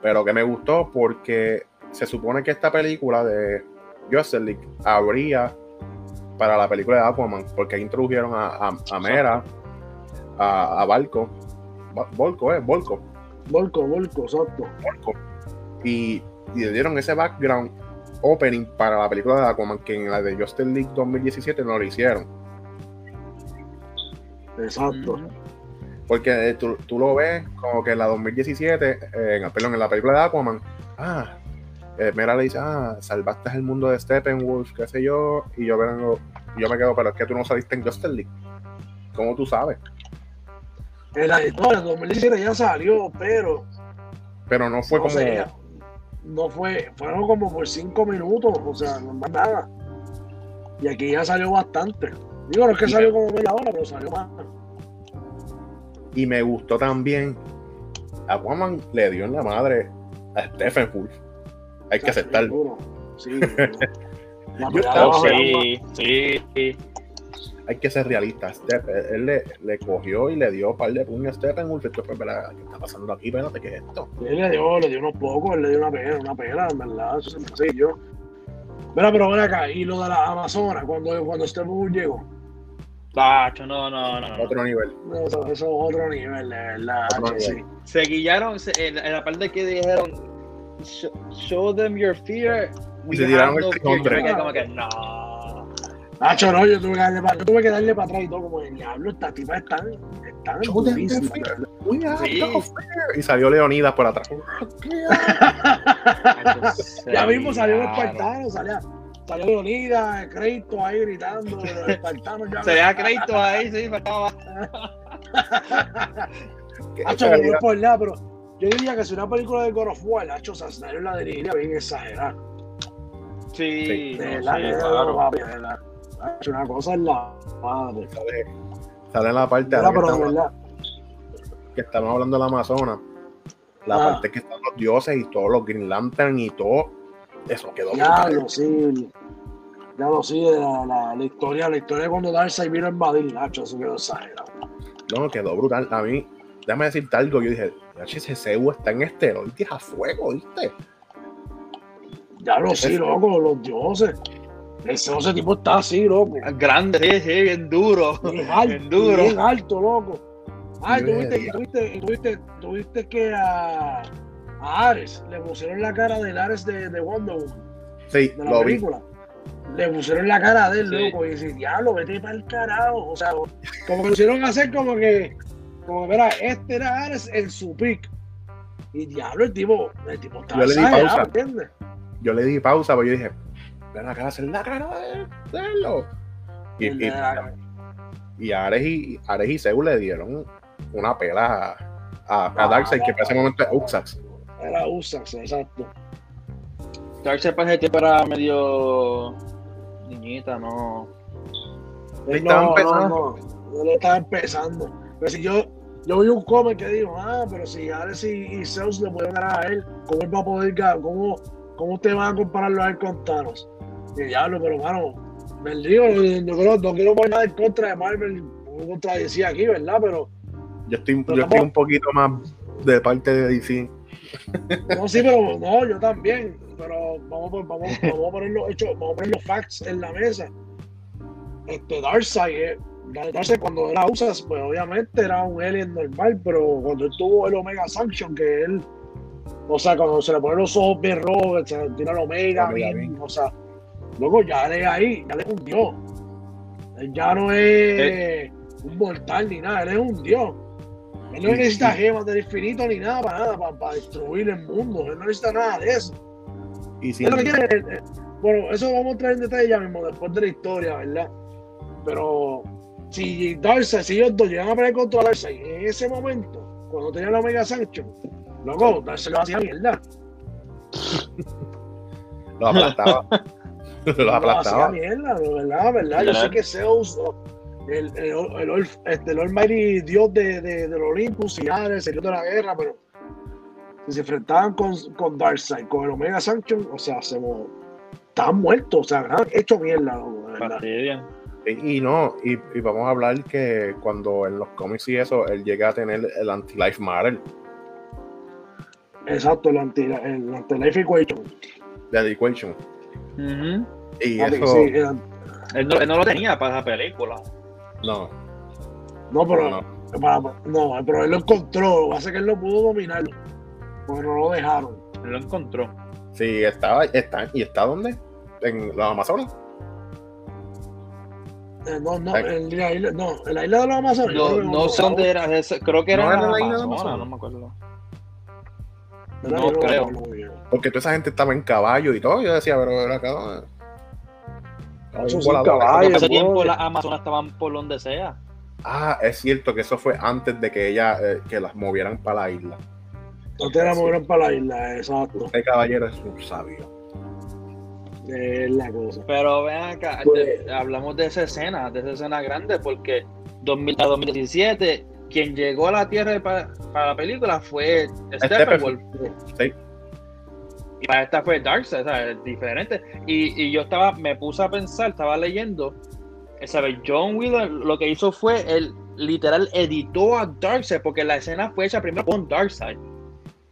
pero que me gustó porque se supone que esta película de League habría para la película de Aquaman, porque introdujeron a, a, a Mera, a, a Balco, Ba- Volco, eh, Volco, Volco, Volco, exacto. Volco, y, y le dieron ese background opening para la película de Aquaman, que en la de Justice League 2017 no lo hicieron. Exacto. Porque eh, tú, tú lo ves como que en la 2017, eh, en, perdón, en la película de Aquaman, ah, eh, Mera le dice, ah, salvaste el mundo de Steppenwolf, qué sé yo, y yo vengo, y yo me quedo, pero es que tú no saliste en Justice League. ¿Cómo tú sabes? En la historia, en 2017 ya salió, pero Pero no fue no, como. No fue, fueron como por cinco minutos, o sea, no más nada. Y aquí ya salió bastante. Digo, no es que Y- salió como media hora, pero salió más. Y me gustó también. Aquaman le dio en la madre a Steppenwolf. Hay que aceptarlo. Sí. Sí, sí, sí. Hay que ser realista. Step- él él le, le cogió y le dio un par de puños a Steppenwolf. Esto fue, "Espera, ¿qué está pasando aquí? Espérate, ¿qué es esto? Él le dio, le dio unos pocos, él le dio una pena, una pena, en verdad, eso se me hace yo. Mira, pero ven acá, y lo de la Amazonas, cuando, cuando Steppenwolf llegó, Tacho, no, no, no. no. Otro nivel. eso, eso es otro nivel, de verdad, sí. Se guillaron se- en, en la parte que dijeron "Show- show them your fear. we Y se have tiraron el no fear". trinombre. Yo me quedé como que no. Nacho, no, yo tuve que darle para, yo tuve que darle para atrás y todo, como el diablo, estas tipas están, están have Sí. Y salió Leonidas por atrás. Ya mismo salió el espartano, salía, salió Leonidas, Crédito ahí gritando, los espartanos ya. Se deja crédito ahí, sí, faltaba. Nacho, no es por nada, pero yo diría que si una película de God of War, Nacho Sasnario la dirigiría bien exagerada. Sí, De no, verdad, sí, que claro. papi, una cosa es la madre. sale, sale en la parte De que, pero de estamos, verdad. que estamos hablando del Amazonas. La Ah. parte que están los dioses y todos los Green Lantern y todo. Eso quedó Ya lo sí. Ya lo sí, de la, la, la historia, la historia de cuando Darkseid vino a invadir, Nacho, eso quedó exagerado. No, quedó brutal. A mí, déjame decirte algo. Yo dije, ese CEU está en esteroides a fuego, ¿viste? Ya lo sí, loco, los dioses. Ese, ese tipo está así, loco. Grande, sí, sí, bien duro. Bien alto, Bien duro. bien alto, loco. Ay, Yo tuviste, tuviste, tuviste, tuviste que a, a Ares le pusieron la cara del Ares de, de Wonder Woman, Sí, de la lo vi. película. Le pusieron la cara de él, Sí. loco, y dice, diablo, vete para el carajo. O sea, como que hicieron hacer como que, como que, mira, este era Ares en su pick. Y diablo, el tipo, el tipo está Yo le di pausa. ¿entiendes? Yo le di pausa, pero yo dije, ven acá, hacer la cara de de él. lo-". Y, y, la- y Ares y Ares y Zeus le dieron una pela a, a, a Darkseid, que no. para ese momento es Uxax. Era Usax, exacto. Darkseid para ese tiempo era medio niñita, no. Él no, estaba no, empezando. no, él estaba empezando. Pero si yo, yo vi un cómic que dijo, ah, pero si Ares y, y Zeus le pueden ganar a él, ¿cómo él va a poder ganar? ¿Cómo, cómo usted va a compararlo a él con Thanos? Y diablo, pero mano, me digo, yo creo, no quiero poner nada en contra de Marvel, en contra de DC aquí, ¿verdad? Pero, Yo estoy, Pero yo estoy un poquito más de parte de DC. no, sí, pero no, yo también. pero vamos, a- vamos, vamos a poner los hechos, vamos a poner los facts en la mesa. Este Darkseid, eh, Darkseid cuando era Usas, pues obviamente era un alien normal, pero cuando él tuvo el Omega Sanction, que él, o sea, cuando se le ponen los ojos bien rojos, se tira el Omega, Omega bien, o sea, luego ya le ahí, ya le es un dios. Él ya no es un mortal ni nada, él es un dios. Él no Sí, necesita sí. gemas del infinito ni nada para nada, para, para destruir el mundo. Él no necesita nada de eso. Y si Él lo que quiere es- eh, bueno, eso vamos a entrar en detalle ya mismo, después de la historia, ¿verdad? Pero si Darkseid, si ellos dos llegan a pelear contra Darkseid en ese momento, cuando tenía la Omega Sanction, loco, Darkseid lo hacía mierda. los aplastaba. los aplastaba. mierda, verdad, ¿verdad? Yo sé que Zeus, el, el, el, el, este, el Almighty Dios de, de, del Olympus y Ares, el dios de la guerra, pero si se enfrentaban con, con Darkseid, con el Omega Sanction, o sea, se estaban muertos, o sea, estaban hecho mierda, loco, de verdad. Y, y no, y, y vamos a hablar que cuando en los cómics y eso, él llega a tener el anti-life matter Exacto, el anti el anti-life equation. de The Equation. Ujú. Y Papi, eso, sí, él, no, él no lo tenía para esa película. no, no, pero no, para- no, pero él lo encontró, lo que pasa es que él no pudo dominarlo, porque no lo dejaron. Él lo encontró. Sí, estaba, está, ¿y está dónde? En los Amazonas. Eh, no, no, en la isla, no, en la isla de los Amazonas. No, no sé dónde era. ese- Creo que era ¿No en era la la isla de Amazonas, Amazonas? no me acuerdo. no creo. Porque toda esa gente estaba en caballo y todo. Yo decía, pero era acá. Un volador. caballo. En ese tiempo las Amazonas estaban por donde sea. Ah, es cierto que eso fue antes de que ella, eh, que las movieran para la isla. No te la movieron para la isla, exacto. Este caballero es un sabio. Es la cosa. Pero ven acá, Pues- de- hablamos de esa escena, de esa escena grande, porque 2000 a 2017, quien llegó a la Tierra pa- para la película fue Steppenwolf. Sí. Y para esta fue Darkseid, ¿sabes? Diferente. Y, y yo estaba, me puse a pensar, estaba leyendo, ¿sabes? John Wheeler lo que hizo fue, él literal editó a Darkseid, porque la escena fue hecha primero con Darkseid. O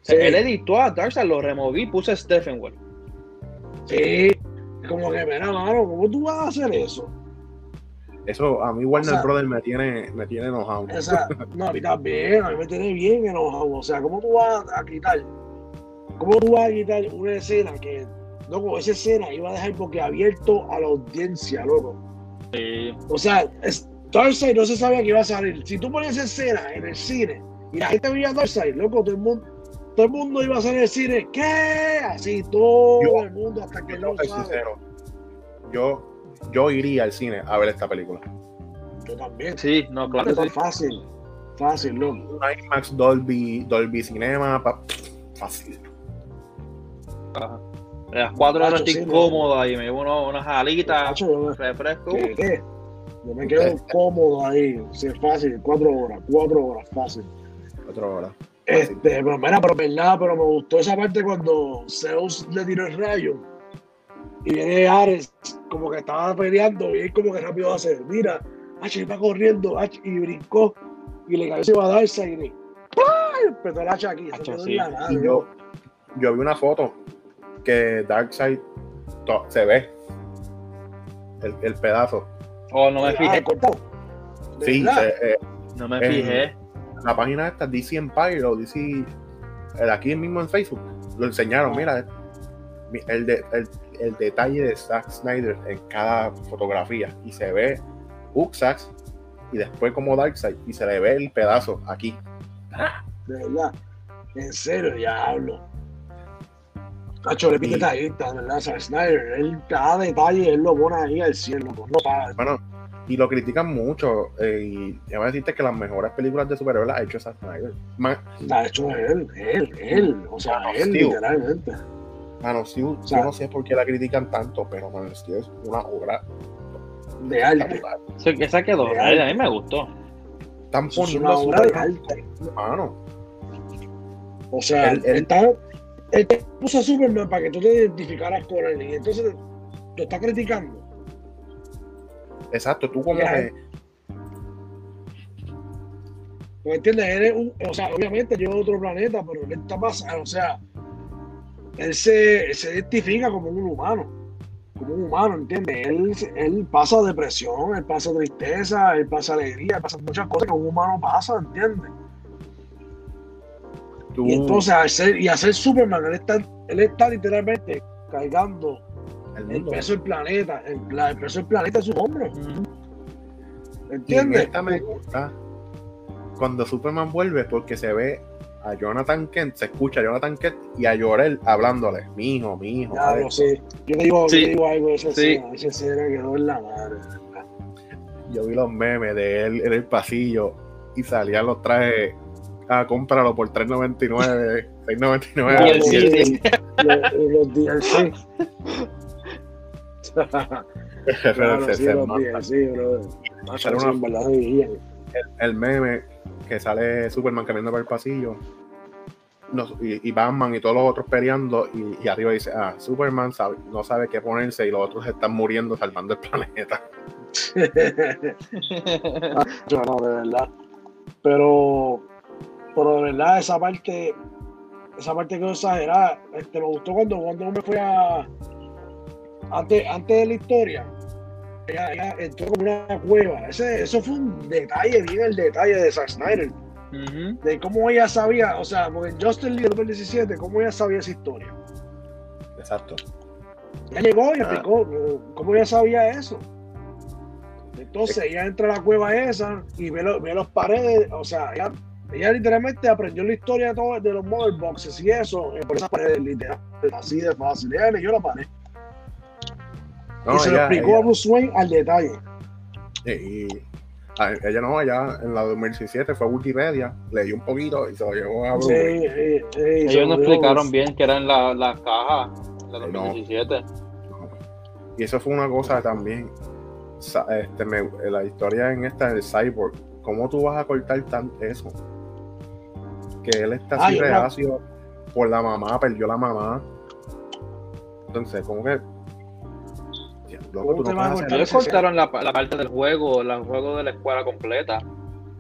sea, Sí. Él editó a Darkseid, lo removí, puse Steppenwolf. Sí, como que, mira, mano, ¿cómo tú vas a hacer eso? Eso a mí Warner O sea- Brothers me tiene, me tiene enojado. O sea, no, a mí también, a mí me tiene bien enojado. O sea, ¿cómo tú vas a quitar? ¿Cómo tú vas a quitar una escena que, loco, esa escena iba a dejar porque abierto a la audiencia, loco? Sí. O sea, es, Darkseid no se sabía que iba a salir. Si tú pones esa escena en el cine y la gente veía Darkseid, loco, todo el mundo, todo el mundo iba a salir al cine, ¿qué? Así, todo Yo- el mundo hasta que Yo no sincero. Yo, yo iría al cine a ver esta película. Yo también. Sí, no, claro. Está sí. fácil, fácil, loco. IMAX Dolby, Dolby Cinema, pa- fácil. Ajá. Las cuatro horas Nacho, estoy sí, no. cómodo ahí, me llevo unas alitas, me- refresco. ¿Qué? qué? Yo me quedo cómodo ahí, sí, es fácil, cuatro horas, cuatro horas, fácil. Otra hora. Este, pero mira, pero verdad, pero me gustó esa parte cuando Zeus le tiró el rayo y viene Ares, como que estaba peleando y él como que rápido hace, mira, H iba corriendo H, y brincó y le cayó encima a Darkseid y ¡ay! empezó el hacha aquí, en sí. la nada, Y yo, yo vi una foto que Darkseid se ve el, el pedazo. Oh, no me Ah, fijé. ¿De Sí, se- eh, no me Eh, fijé. la página esta, DC Empire o DC, el aquí mismo en Facebook, lo enseñaron. Mira, mi- el, de- el, el detalle de Zack Snyder en cada fotografía y se ve Uxax y después como Darkseid y se le ve el pedazo aquí. De verdad. En serio, diablo. Nacho, le pide de verdad, Zack Snyder. Él, cada detalle, él lo pone ahí al cielo. pues, No sabe. Bueno, y lo critican mucho. eh, y ya voy a decirte que las mejores películas de superhéroes las ha hecho Zack Snyder. Man, Está hecho él, él, él. O sea, él, literalmente. Man of Steel, sea- yo no sé por qué la critican tanto, pero Man of Steel es una obra De arte. Esa quedó, Real. a mí me gustó. Están Eso es poniendo una obra de arte. mano. O sea, Él- él, él- está, él te puso a Superman para que tú te identificaras con él. Y entonces lo está criticando. Exacto, tú como que ¿Me entiendes? Él es un, o sea, obviamente yo otro planeta, pero él está pasando, o sea, él se, se identifica como un humano, como un humano, ¿entiendes? Él, él pasa depresión, él pasa tristeza, él pasa alegría, él pasa muchas cosas que un humano pasa, ¿entiendes? Tú- Y entonces, al ser, y hacer Superman, él está, él está literalmente cargando el el peso del planeta, el, la- el peso del planeta en sus hombros. Y en ¿entiendes? esta me gusta cuando Superman vuelve porque se ve a Jonathan Kent, se escucha a Jonathan Kent y a Llorel hablándole, mi hijo, mi hijo. Lo sé. Yo digo, Sí. yo digo algo de esa Sí. escena, esa escena quedó en la madre. Yo vi los memes de él en el pasillo y salían los trajes a cómpralo por 3.99, 6.99. Y el sí, DLC. sí. Los, los DLC. Claro, sí, los. DLC, bro. Sí, una- verdad el meme que sale Superman caminando por el pasillo no- y, y Batman y todos los otros peleando y, y arriba dice, ah, Superman sabe- no sabe qué ponerse y los otros están muriendo salvando el planeta. Yo no, de verdad. Pero, pero de verdad, esa parte, esa parte quedó exagerada. Este, me gustó cuando, cuando me fui a. Antes, antes de la historia, ella, ella entró como una cueva. Ese, eso fue un detalle, bien el detalle de Zack Snyder. De cómo ella sabía, o sea, porque en Justin League 2017, cómo ella sabía esa historia. Exacto. Ella llegó y Ah. explicó cómo ella sabía eso. Entonces ella entra a la cueva esa y ve, lo- ve las paredes, o sea, ella, ella literalmente aprendió la historia de, todo, de los mother boxes y eso, eh, por esas paredes literal, así de fácil. Ella leyó la pared No, y se lo ella- explicó ella- a Bruce Wayne al detalle. y, y- a- ella no, ella en la 2017 fue a Wikipedia, leyó un poquito y se lo llevó a Sí, Bruce. eh, eh, se Ellos lo no explicaron Bruce. bien que eran las la cajas de No. 2017. Y eso fue una cosa también. Este, me- la historia en esta del cyborg. ¿Cómo tú vas a cortar tan eso? Que él está así Ay, no. reacio por la mamá, perdió la mamá. Entonces, ¿cómo que? Ya, loco, ¿Cómo tú te no Ellos cortar? cortaron la, la parte del juego, el juego de la escuela completa.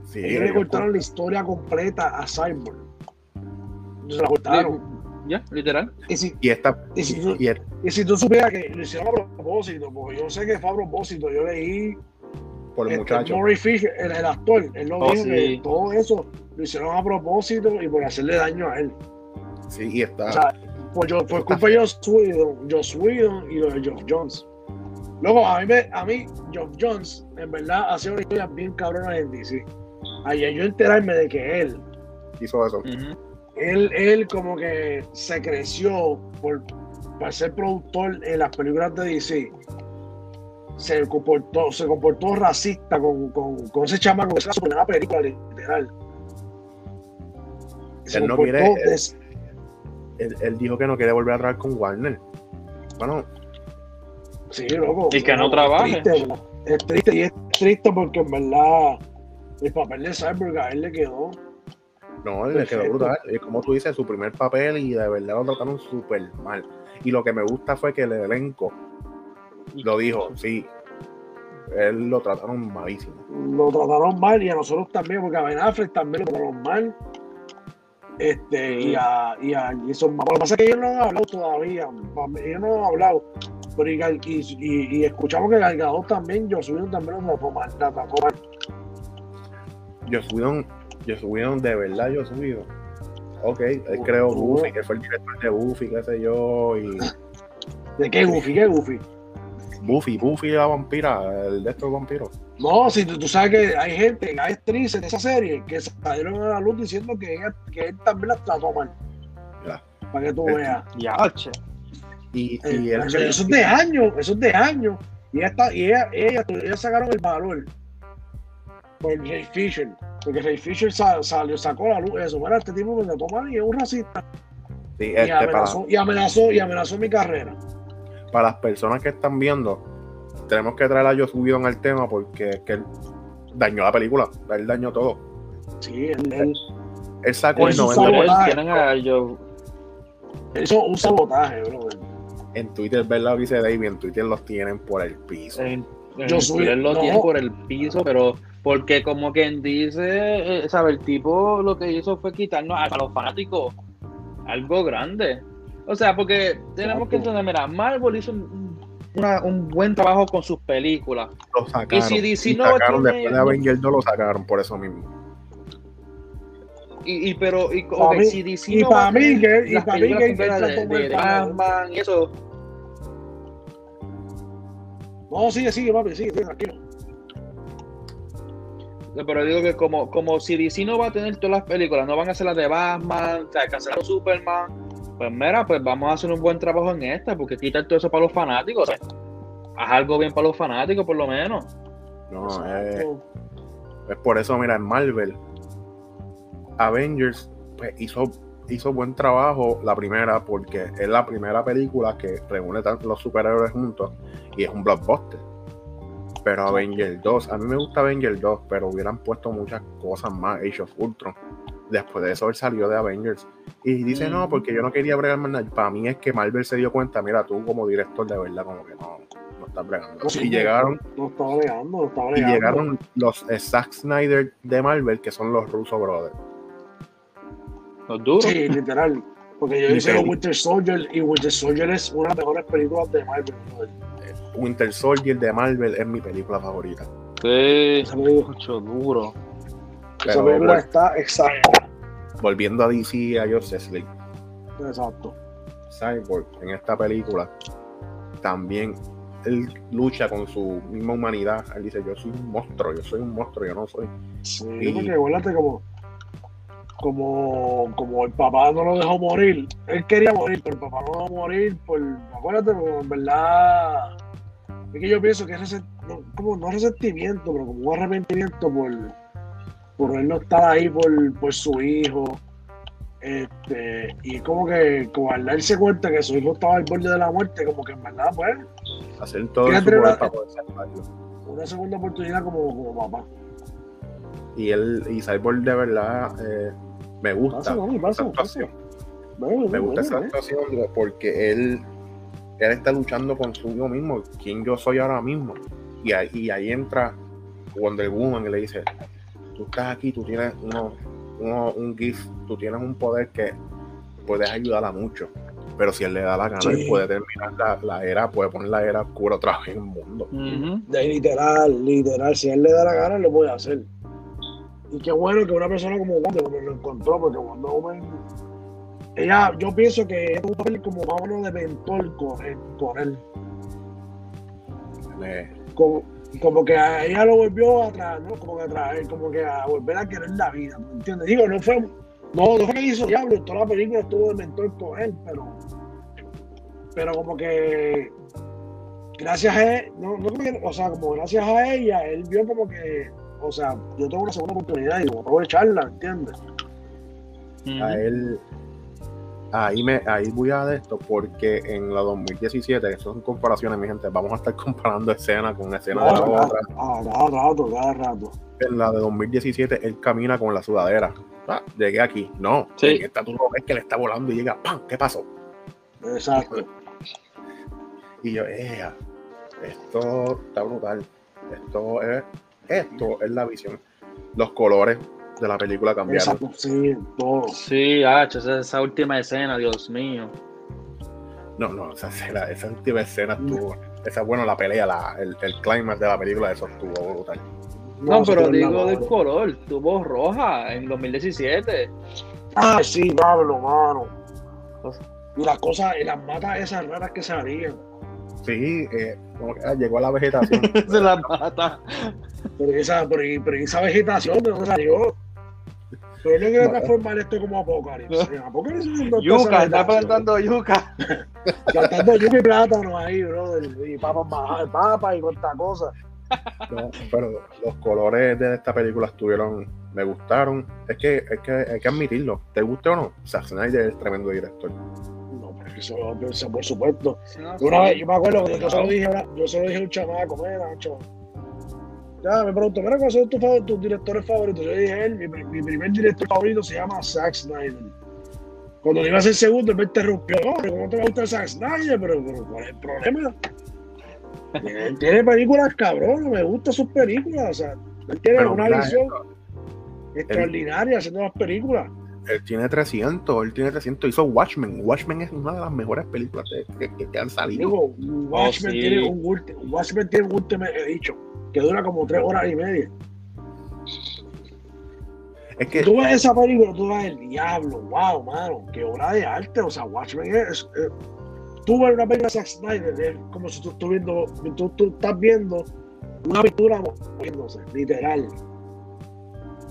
Sí, Ellos le cortaron la historia completa a Cyborg. Se la cortaron. Ya, literal. Y si, Y esta. y si tú- Y, y- Y si tú supieras que lo hicieron a propósito, porque yo sé que fue a propósito, yo leí por el este, muchacho. Murray Fisher, el, el actor, él lo Oh, dijo sí. que todo eso lo hicieron a propósito y por hacerle daño a él. Sí, y está. O sea, por, yo, por culpa de Joss Whedon, Joss Whedon y lo de Geoff Jones. Luego, a mí, me- a mí Geoff Jones, en verdad, hacía una historia bien cabrona en DC. Ayer yo enterarme de que él, hizo eso. Él, él como que se creció por, para ser productor en las películas de DC. Se comportó, se comportó racista con, con, con ese chamaco que su primera película, literal. Él no quiere- Él, él dijo que no quiere volver a trabajar con Warner. Bueno, Sí, loco. Y que no es trabaje. triste, ¿verdad? Es triste y es triste porque en verdad el papel de Cyborg a él le quedó. No, le quedó brutal. Y como tú dices, su primer papel y de verdad lo trataron súper mal. Y lo que me gusta fue que el elenco lo dijo, sí. Él lo trataron malísimo. Lo trataron mal y a nosotros también, porque a Ben Affleck también lo trataron mal. Este, y a, y a Jason Momoa. Lo que pasa es que ellos no han hablado todavía. Ellos no han hablado. Pero y, y, y- y escuchamos que Gal Gadot también, yo subieron también lo mal. la subieron, yo subieron de verdad, yo subieron. Ok, él creó Buffy, que fue el director de Buffy, qué sé yo, y ¿De qué Goofy? ¿Qué Goofy? Buffy, Buffy la vampira, el de estos vampiros. No, si tú, tú sabes que hay gente, hay actrices de esa serie que salieron a la luz diciendo que, ella, que él también las trató mal. Ya. Para que tú El- veas. Ya, che. Y, Eh, y eso, eso es de años, eso es de años. Y ella, está, y ella, ella, ella sacaron el valor por Ray Fisher. Porque Ray Fisher sa- salió, sacó la luz eso. Bueno, este tipo me trató mal y es un racista. sí, Y este, para, y amenazó, y amenazó mi carrera. para las personas que están viendo, tenemos que traer a Joss Whedon al tema porque es que él dañó la película, él dañó todo. Sí, él, él Él sacó el Eso 90% sabe- Ustedes tienen a Joe. hizo un sabotaje, bro. en Twitter, ¿verdad? Dice David, en Twitter los tienen por el piso. En, en Yo soy- Twitter lo no. tiene por el piso, pero porque como quien dice, eh, sabe, el tipo lo que hizo fue quitarnos a los fanáticos algo grande. O sea, porque tenemos que entender, mira, Marvel hizo un, una- un buen trabajo con sus películas. Lo sacaron. Y si DC Y no sacaron tiene- después de Avengers 2 lo sacaron por eso mismo. Y, y pero, y, Pa' ok, mí- si DC y no que- y las pa' mí que- para- Batman y eso, No, sigue, sigue, papi, sigue, sigue, tranquilo. pero digo que como, como si DC no va a tener todas las películas, no van a hacer las de Batman, o sea, cancelaron Superman, pues mira, pues vamos a hacer un buen trabajo en esta, porque quitar todo eso para los fanáticos, o haz algo bien para los fanáticos por lo menos. No, es, es por eso, mira, en Marvel, Avengers pues, hizo, hizo buen trabajo la primera, porque es la primera película que reúne los superhéroes juntos y es un blockbuster. Pero Avengers 2, a mí me gusta Avengers 2, pero hubieran puesto muchas cosas más, Age of Ultron. Después de eso él salió de Avengers. Y dice, no, porque yo no quería bregar más nada. Para mí es que Marvel se dio cuenta, mira, tú como director de verdad, como que no, no estás bregando. Sí, y llegaron, No estaba bregando, no estaba y bregando. llegaron los eh, Zack Snyder de Marvel, que son los Russo Brothers. Los duros. Sí, literal. Porque yo Y hice Winter Soldier y Winter Soldier es una de las mejores películas de Marvel. Winter Soldier de Marvel es mi película favorita. Sí, mucho duro. Esa película está exacta. volviendo a DC, a Justice League, Exacto. Cyborg en esta película también él lucha con su misma humanidad. Él dice, yo soy un monstruo, yo soy un monstruo, yo no soy. Sí, Y- porque acuérdate como, como, como el papá no lo dejó morir. Él quería morir, pero el papá no lo dejó morir por, acuérdate, como en verdad, es que yo pienso que es no, como no resentimiento, pero como un arrepentimiento por, por él no estar ahí por, por su hijo. Este, y como que como al darse cuenta que su hijo estaba al borde de la muerte, como que en verdad, pues, Hacer todo su poder la- para poder salvarlo. una segunda oportunidad como, como papá. Y él, y Cyborg de verdad eh, me gusta Pasa, pasa, esa actuación. Me gusta esa actuación porque él, él está luchando con su yo mismo, quién yo soy ahora mismo. Y ahí, y ahí entra Wonder Woman y le dice, tú estás aquí, tú tienes uno, uno- un gift, tú tienes un poder que puedes ayudar a muchos. Pero si él le da la gana, Sí. él puede terminar la, la era, puede poner la era oscura otra vez en el mundo. Ujú. De literal, literal, si él le da la gana, lo puede hacer. Y qué bueno que una persona como Wonder Woman lo encontró, porque Wonder Woman, ella, yo pienso que es un papel como más o menos de mentor con él. Con él. Le- Como, como que a ella lo volvió a traer, ¿no? Como que a traer, como que a volver a querer la vida, ¿me entiendes? Digo, no fue, no, no fue que hizo diablo, toda la película estuvo de mentor con él, pero, pero como que gracias a él, no, no o sea, como gracias a ella, él vio como que, o sea, yo tengo una segunda oportunidad y voy a aprovecharla, ¿entiendes? a él ahí me ahí voy a de esto porque en la 2017 eso son comparaciones mi gente vamos a estar comparando escena con escena de la Cada, otra ah, cada rato, cada rato. en la de 2017 él camina con la sudadera Ah, llegué aquí no Sí. en esta tú lo ves que le está volando y llega ¡pam! ¿qué pasó? Exacto. y yo ¡ea! esto está brutal esto es esto es la visión los colores de la película cambiaron Exacto, sí, todo. Sí, esa, esa última escena, Dios mío. no no esa escena esa última escena estuvo esa bueno la pelea la, el, el climax de la película eso estuvo brutal No, pero digo del color, tuvo roja en 2017. Ah, sí, Pablo, mano. Pues- Y las cosas, y las matas esas raras que salían. Sí, eh, como que, ah, llegó a la vegetación. Se la mata. Pero esa, pero, pero esa vegetación, ¿de dónde salió? Pero no quiere No. transformar esto como Apocalipsis. Apocalipsis esa Yuca, está plantando yuca. Plantando yuca y plátano ahí, brother. Y papas papas y cuantas cosas. No, pero los colores de esta película estuvieron, me gustaron. Es que, es que hay que admitirlo. ¿Te guste o no? Zack Snyder es tremendo director. No, pero eso, eso por supuesto. Una vez, yo me acuerdo que yo se lo dije, yo se lo dije a un chamaco, mira, Nacho. Ya, me preguntó, mira, ¿cuáles son tus, tus directores favoritos? Yo dije, él, mi, mi primer director favorito se llama Zack Snyder. Cuando le iba a ser segundo, él me interrumpió. No, pero ¿cómo te gusta Zack Snyder? Pero, pero ¿cuál es el problema? Él tiene películas cabrón, me gustan sus películas. O sea, él tiene Pero una visión extraordinaria haciendo las películas. Él tiene 300, él tiene 300. Hizo Watchmen. Watchmen es una de las mejores películas que, que, que han salido. Digo, Watchmen, Oh, sí. tiene un, Watchmen tiene un último he dicho que dura como tres horas y media. Es que Tú ves esa película, tú ves el diablo, wow, mano, qué obra de arte. O sea, Watchmen es. tú ves una película de Zack Snyder, es como si tú, estás viendo, tú, tú estás viendo una pintura moviéndose, literal.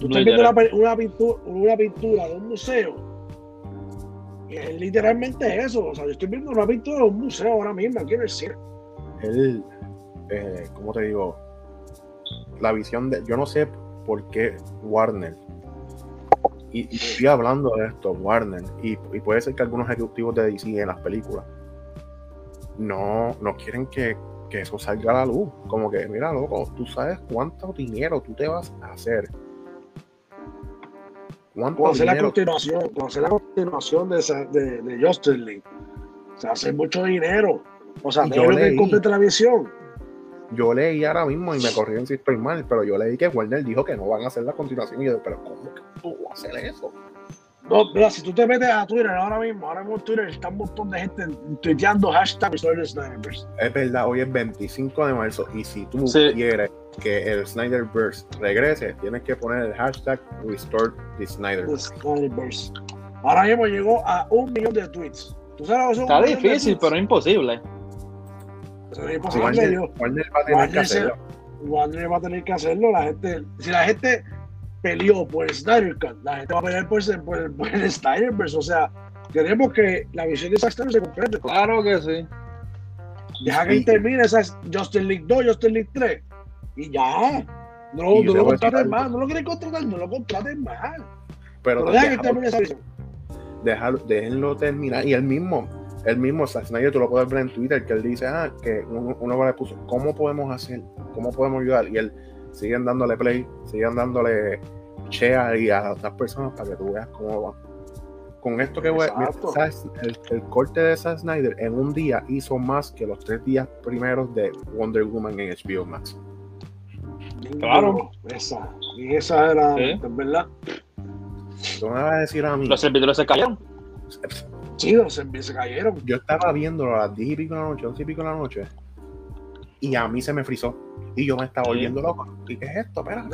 Tú estás viendo una, pintura, una pintura de un museo. Y es literalmente eso. O sea, yo estoy viendo una pintura de un museo ahora mismo aquí en el cine. él, eh, ¿cómo te digo? La visión de, yo no sé por qué Warner, y, y estoy hablando de esto, Warner, y, y puede ser que algunos ejecutivos de DC en las películas no, no quieren que, que eso salga a la luz. Como que, mira, loco, tú sabes cuánto dinero tú te vas a hacer. ¿Cuánto Cuando hacer la continuación, hacer la continuación de, esa- de, de Justin League, se hace mucho dinero. O sea, yo lo que completa la visión. Yo leí ahora mismo y me corrigen si estoy mal, pero yo leí que Warner dijo que no van a hacer la continuación. Y yo, pero ¿cómo que tú vas a hacer eso? No, mira, si tú te metes a Twitter ahora mismo, ahora mismo en Twitter está un montón de gente tuiteando hashtag Restore the Snyderverse. Es verdad, hoy es 25 de marzo y si tú Sí. quieres que el Snyderverse regrese, tienes que poner el hashtag Restore the The Snyderverse. Snyderverse. Ahora mismo llegó a un millón de tweets. ¿Tú sabes lo que son Está difícil, pero imposible. Eso es imposible. Warner, va a tener que Warner se- hacerlo. Warner va a tener que hacerlo. La gente, si la gente peleó por el Snyder Cut, la gente va a pelear por, el- por, el- por el Snyderverse. O sea, queremos que la visión de Zack Snyder se complete. Claro que sí. Deja que termine esa Justin League 2, Justin League 3. Y ya. No, Y no te lo contraten más. No lo quieren contratar, no lo contraten más. Pero Pero deja que termine esa visión. déjalo- déjenlo terminar. Y él mismo, el mismo Zack Snyder, tú lo puedes ver en Twitter, que él dice, ah, que uno, uno le puso, ¿cómo podemos hacer? ¿Cómo podemos ayudar? Y él siguen dándole play, siguen dándole share y a otras personas para que tú veas cómo va. Con esto que voy. ¿sabes? el, el corte de Zack Snyder en un día hizo más que los tres días primeros de Wonder Woman en HBO Max. Claro. Esa. Y esa era, Sí. ¿verdad? Tú me vas a decir a mí, Los servidores se cayeron. Sí, los envíos se cayeron. yo estaba viéndolo a las 10 y pico de la noche, 11 y pico de la noche, y a mí se me frizó. Y yo me estaba volviendo loco. ¿Y qué es esto? Espera.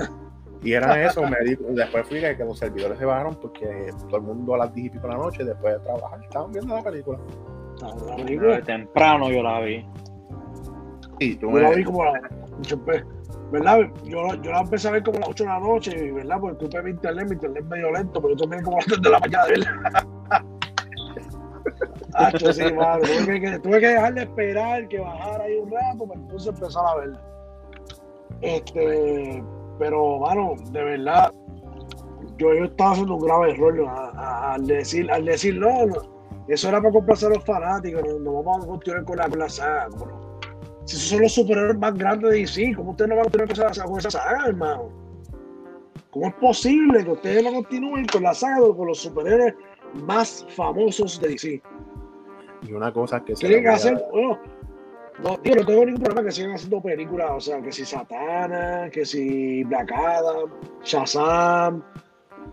Y era eso, me di- después fui que, que los servidores se bajaron porque todo el mundo a las 10 y pico de la noche, después de trabajar, estaban viendo la película. La película, Temprano yo la vi. Y tú Yo me- la vi como a las ocho, pues, ¿verdad? Yo, yo la empecé a ver como a las 8 de la noche, y, ¿verdad? Por culpa de mi internet, mi internet es medio lento, pero yo también como a las 3 de la mañana, ¿verdad? Sí, mano. Tuve que, tuve dejar de esperar que bajara ahí un rato para entonces empezar a verla. Este, pero, mano, de verdad, yo, yo estaba haciendo un grave error a- al decir, al decir, no, no, eso era para complacer a los fanáticos, no, vamos a continuar con la, bro. Si esos son los superhéroes más grandes de DC, ¿cómo ustedes no van a continuar con esa, con esa saga, hermano? ¿Cómo es posible que ustedes no continúen con la saga con los superhéroes más famosos de DC? y una cosa que se Tienen que hacer, bueno, no, digo, no tengo ningún problema que sigan haciendo películas, o sea, que si Satana, que si Black Adam, Shazam,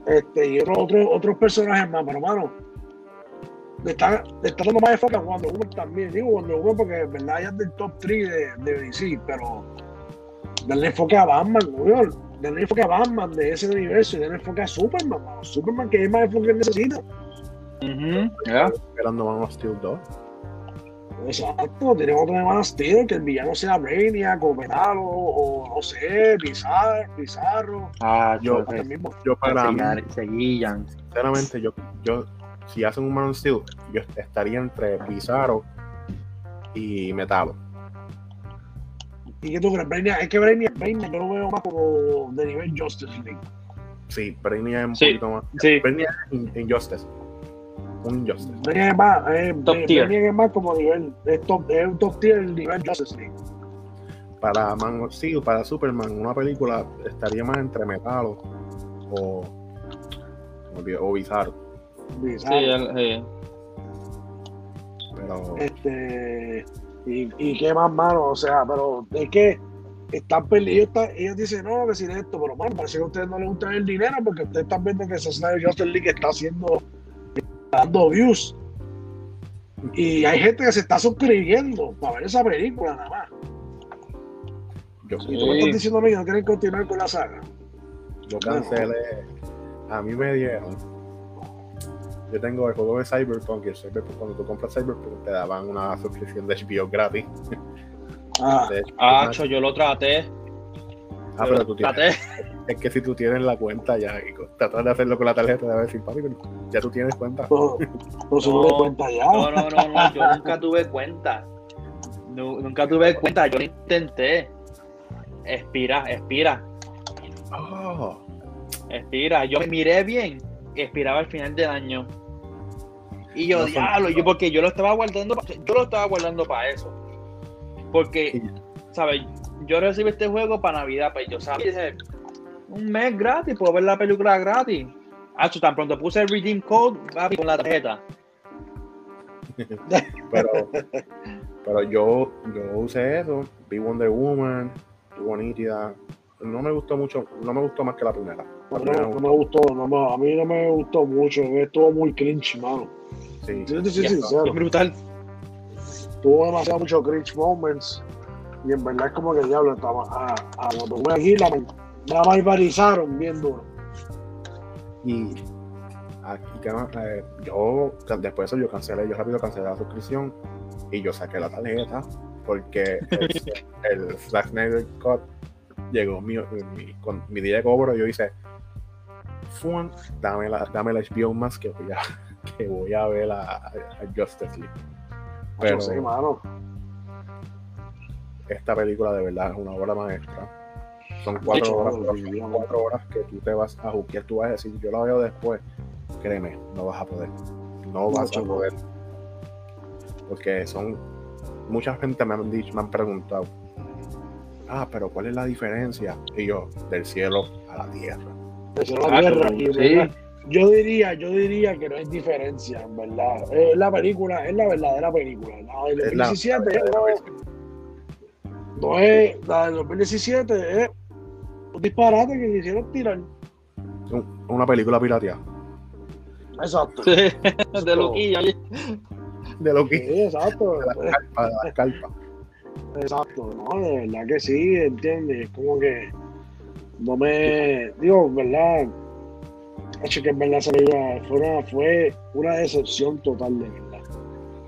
este, y otros otros otros personajes más, pero hermano, le están dando más enfoque a Wonder Woman también, digo Wonder Woman porque en verdad ya es del top 3 de, de DC, pero darle enfoque a Batman, weón, darle enfoque a Batman de ese universo y darle enfoque a Superman, mano. Superman que es más enfoque que necesita. Ujú, ya. esperando Man of Steel 2. Exacto, tenemos otro de Man of Steel, que el villano sea Brainiac o Metalo o no sé, Bizarro, Bizarro, Ah, Yo- yo, hasta el mismo. Yo para mí, se guillan. sinceramente, yo, yo, si hacen un Man of Steel, yo estaría entre Bizarro y Metalo. ¿Y qué tú crees? Brainiac, es que Brainiac, Brainiac yo lo veo más como de nivel Justice League. Sí, Brainiac es un Sí. poquito más. Sí, Brainiac Injustice. Un Injustice. Es más, eh, Top eh, tier. Más como nivel, es, top, es un top tier nivel Justice League. Para Man of Steel, para Superman, una película estaría más entre Metalo o, o Bizarro. sí, Bizarro. el- sí. Pero Este, y, y qué más malo, o sea, pero es que están perdidos. Ellos dicen, no, que sin esto, pero bueno, parece que a ustedes no les gusta el dinero porque ustedes están viendo que Snyder Justice League está haciendo, dando views. Y hay gente que se está suscribiendo para ver esa película nada más. Yo, Y tú me estás diciendo a mí que no quieren continuar con la saga. yo cancelé. A mí me dieron. Yo tengo el juego de Cyberpunk y el Cyberpunk, cuando tú compras Cyberpunk te daban una suscripción de HBO gratis. Ah, De- Ah, yo lo traté. ah, pero tú tienes. Es que si tú tienes la cuenta ya y tratas de hacerlo con la tarjeta, te va a decir, papi, pero ya tú tienes cuenta. no, no No, da cuenta ya. No, no, no, no, yo nunca tuve cuenta. Nu- nunca tuve cuenta, yo lo intenté. Expira, expira, Oh, expira. Yo me miré bien, expiraba al final del año. Y yo, No diablo, yo porque yo lo estaba guardando, yo lo estaba guardando para eso. Porque, Sí. ¿sabes? Yo recibí este juego para Navidad, pues yo sabía, un mes gratis, puedo ver la película gratis. Ah, tan pronto puse el redeem code, papi, con la tarjeta. pero, pero yo, yo usé eso, vi Wonder Woman, estuvo nítida. No me gustó mucho, no me gustó más que la primera. La No, primera no me me gustó, no me- a mí no me gustó mucho, estuvo muy cringe, mano. Sí. Soy Ya, sincero, bien brutal. tuvo demasiado mucho cringe moments y en verdad es como que diablo estaba a, a cuando fue aquí la, la malvarizaron bien duro. Y aquí eh, yo después de eso yo cancelé, yo rápido cancelé la suscripción y yo saqué la tarjeta porque el, el Zack Snyder Cut llegó mi, mi- con mi día de cobro yo hice Fuan, dame la, dame la HBO más que voy a, que voy a ver a, a Justice League. Pero sé, mano. esta película de verdad es una obra maestra. Son hecho, cuatro horas, son cuatro horas que tú te vas a juquear, tú vas a decir, yo la veo después, créeme, no vas a poder. No vas a poder. Porque son, mucha gente me han dicho, me han preguntado, ah, pero ¿cuál es la diferencia? Y yo, del cielo a la tierra. Eso es la guerra, y, Sí. ¿verdad? Yo diría, yo diría que no hay diferencia, en verdad. Es la película, es la verdadera película. La del Es la- 2017 la verdadera no, no es, la del 2017 es un disparate que quisieron tirar. Un- Una película pirateada. Exacto. Sí, de loquillo. oye. De lo Sí, exacto. de las carpas, de las carpas. Exacto, no, de verdad que sí, ¿entiendes? Es como que no me. Digo, ¿verdad? Hecho que en verdad película fue una, fue una decepción total, de verdad.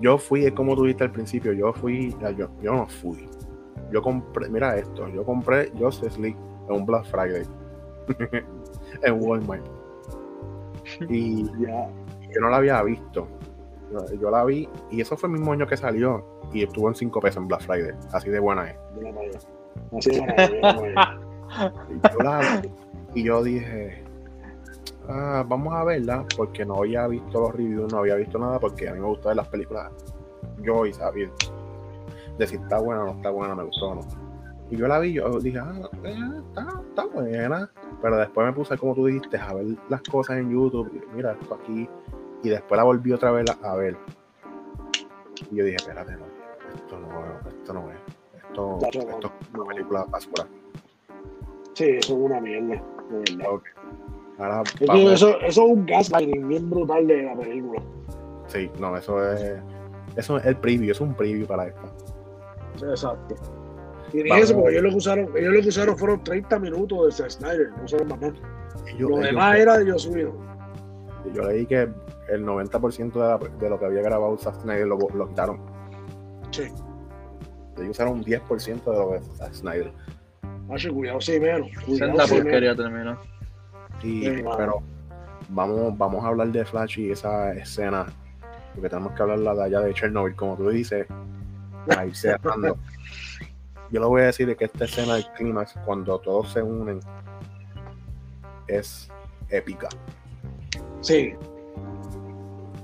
Yo fui, es como tú dijiste al principio, yo fui, yo, yo no fui. Yo compré, mira esto, yo compré Justice League en un Black Friday en Walmart. Y Ya, yo no la había visto. Yo, la vi y eso fue el mismo año que salió y estuvo en 5 pesos en Black Friday. Así de buena es. Así de buena, playa. Y yo, la vi y yo dije, "Ah, vamos a verla porque no había visto los reviews, no había visto nada porque a mí me gustan las películas. Yo y saber de si está buena o no está buena, me gustó o no. Y yo la vi, yo dije, ah, eh, está, está buena. Pero después me puse, como tú dijiste, a ver las cosas en YouTube. y Mira, esto aquí. Y después la volví otra vez a ver. Y yo dije, espérate, no, esto no, esto no es. Esto, no, esto es una película basura. Sí, eso es una mierda, de verdad. Ok. Ahora Es que vamos- eso, eso es un gaslighting bien brutal de la película. Sí, no, eso es. Eso es el preview, es un preview para esta. Exacto. Eso, porque ellos lo que usaron, ellos lo que usaron fueron 30 minutos de Zack Snyder, no usaron más nada. Lo ellos- demás era de Whedon. yo leí que el 90% de, la- de lo que había grabado Zack Snyder lo, lo quitaron. Sí. Ellos usaron un 10% de lo que Zack Snyder. Macho, cuidado, sí, menos. Cuidado, menos. porquería terminó. Y, Sí, pero vamos, vamos a hablar de Flash y esa escena. Porque tenemos que hablar de allá de Chernobyl, como tú dices. Para ir cerrando. Yo lo voy a decir de que esta escena del clímax, cuando todos se unen, es épica. Sí.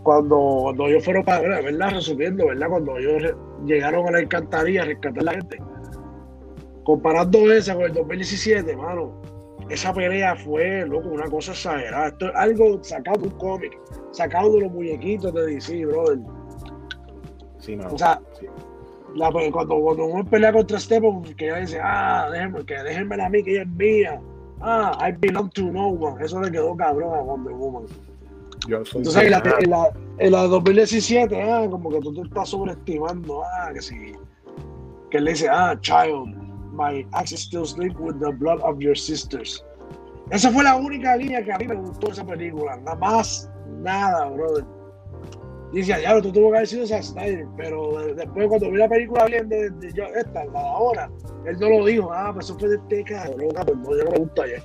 Cuando, cuando ellos fueron para, ¿verdad? Resumiendo, ¿verdad? Cuando ellos llegaron a la alcantarilla a rescatar a la gente. Comparando esa con el 2017, mano, esa pelea fue, loco, una cosa exagerada. Esto es algo sacado de un cómic, sacado de los muñequitos de DC, brother. Sí, mano. O sea, Sí. La, cuando, cuando uno pelea contra Stephen, que ella dice, ah, déjenme, que déjenme a mí, que ella es mía. Ah, I belong to no one. Eso le quedó cabrón a Wonder Woman. Entonces, en la, en, la, en la 2017, ah, como que tú te estás sobreestimando, ah, que sí. Que él le dice, ah, child, my axe still sleep with the blood of your sisters. Esa fue la única línea que a mí me gustó de esa película. Nada más, nada, brother. Dice, diablo, tú tuvo que haber sido Zack Snyder, pero de- después cuando vi la película bien de, de, yo- esta, la de ahora, él no lo dijo, ah, pues eso fue de este cabrón, ah, pues no, yo no me gusta ya.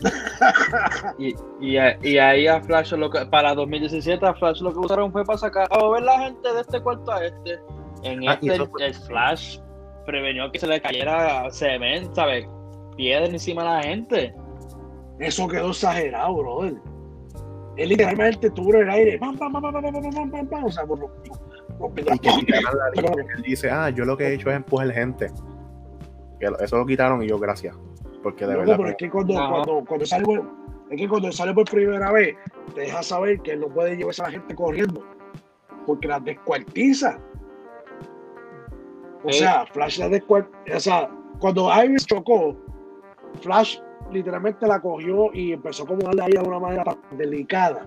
Y, y, a- y ahí a Flash lo que, para 2017 a Flash lo que usaron fue para sacar a ver la gente de este cuarto a este. En Ah, y este fue- el Flash prevenió que se le cayera cemento, ¿sabes? Piedra encima de la gente. Eso quedó exagerado, brother. Él literalmente tuvo en el aire, pam, pam, pam, pam, pam, pam, pam, pam, pam, o sea, por lo- y que quitaran la línea que él dice, ah, yo lo que he hecho es empujar gente. Eso lo quitaron y yo, gracias. Porque de verdad. pero es que cuando, cuando, cuando sale por, es que cuando sale por primera vez, te deja saber que él no puede llevarse a la gente corriendo. Porque las descuartiza. O Sí. sea, Flash la descuartiza. O sea, cuando Iris chocó, Flash literalmente la cogió y empezó como a darle ahí de una manera tan delicada.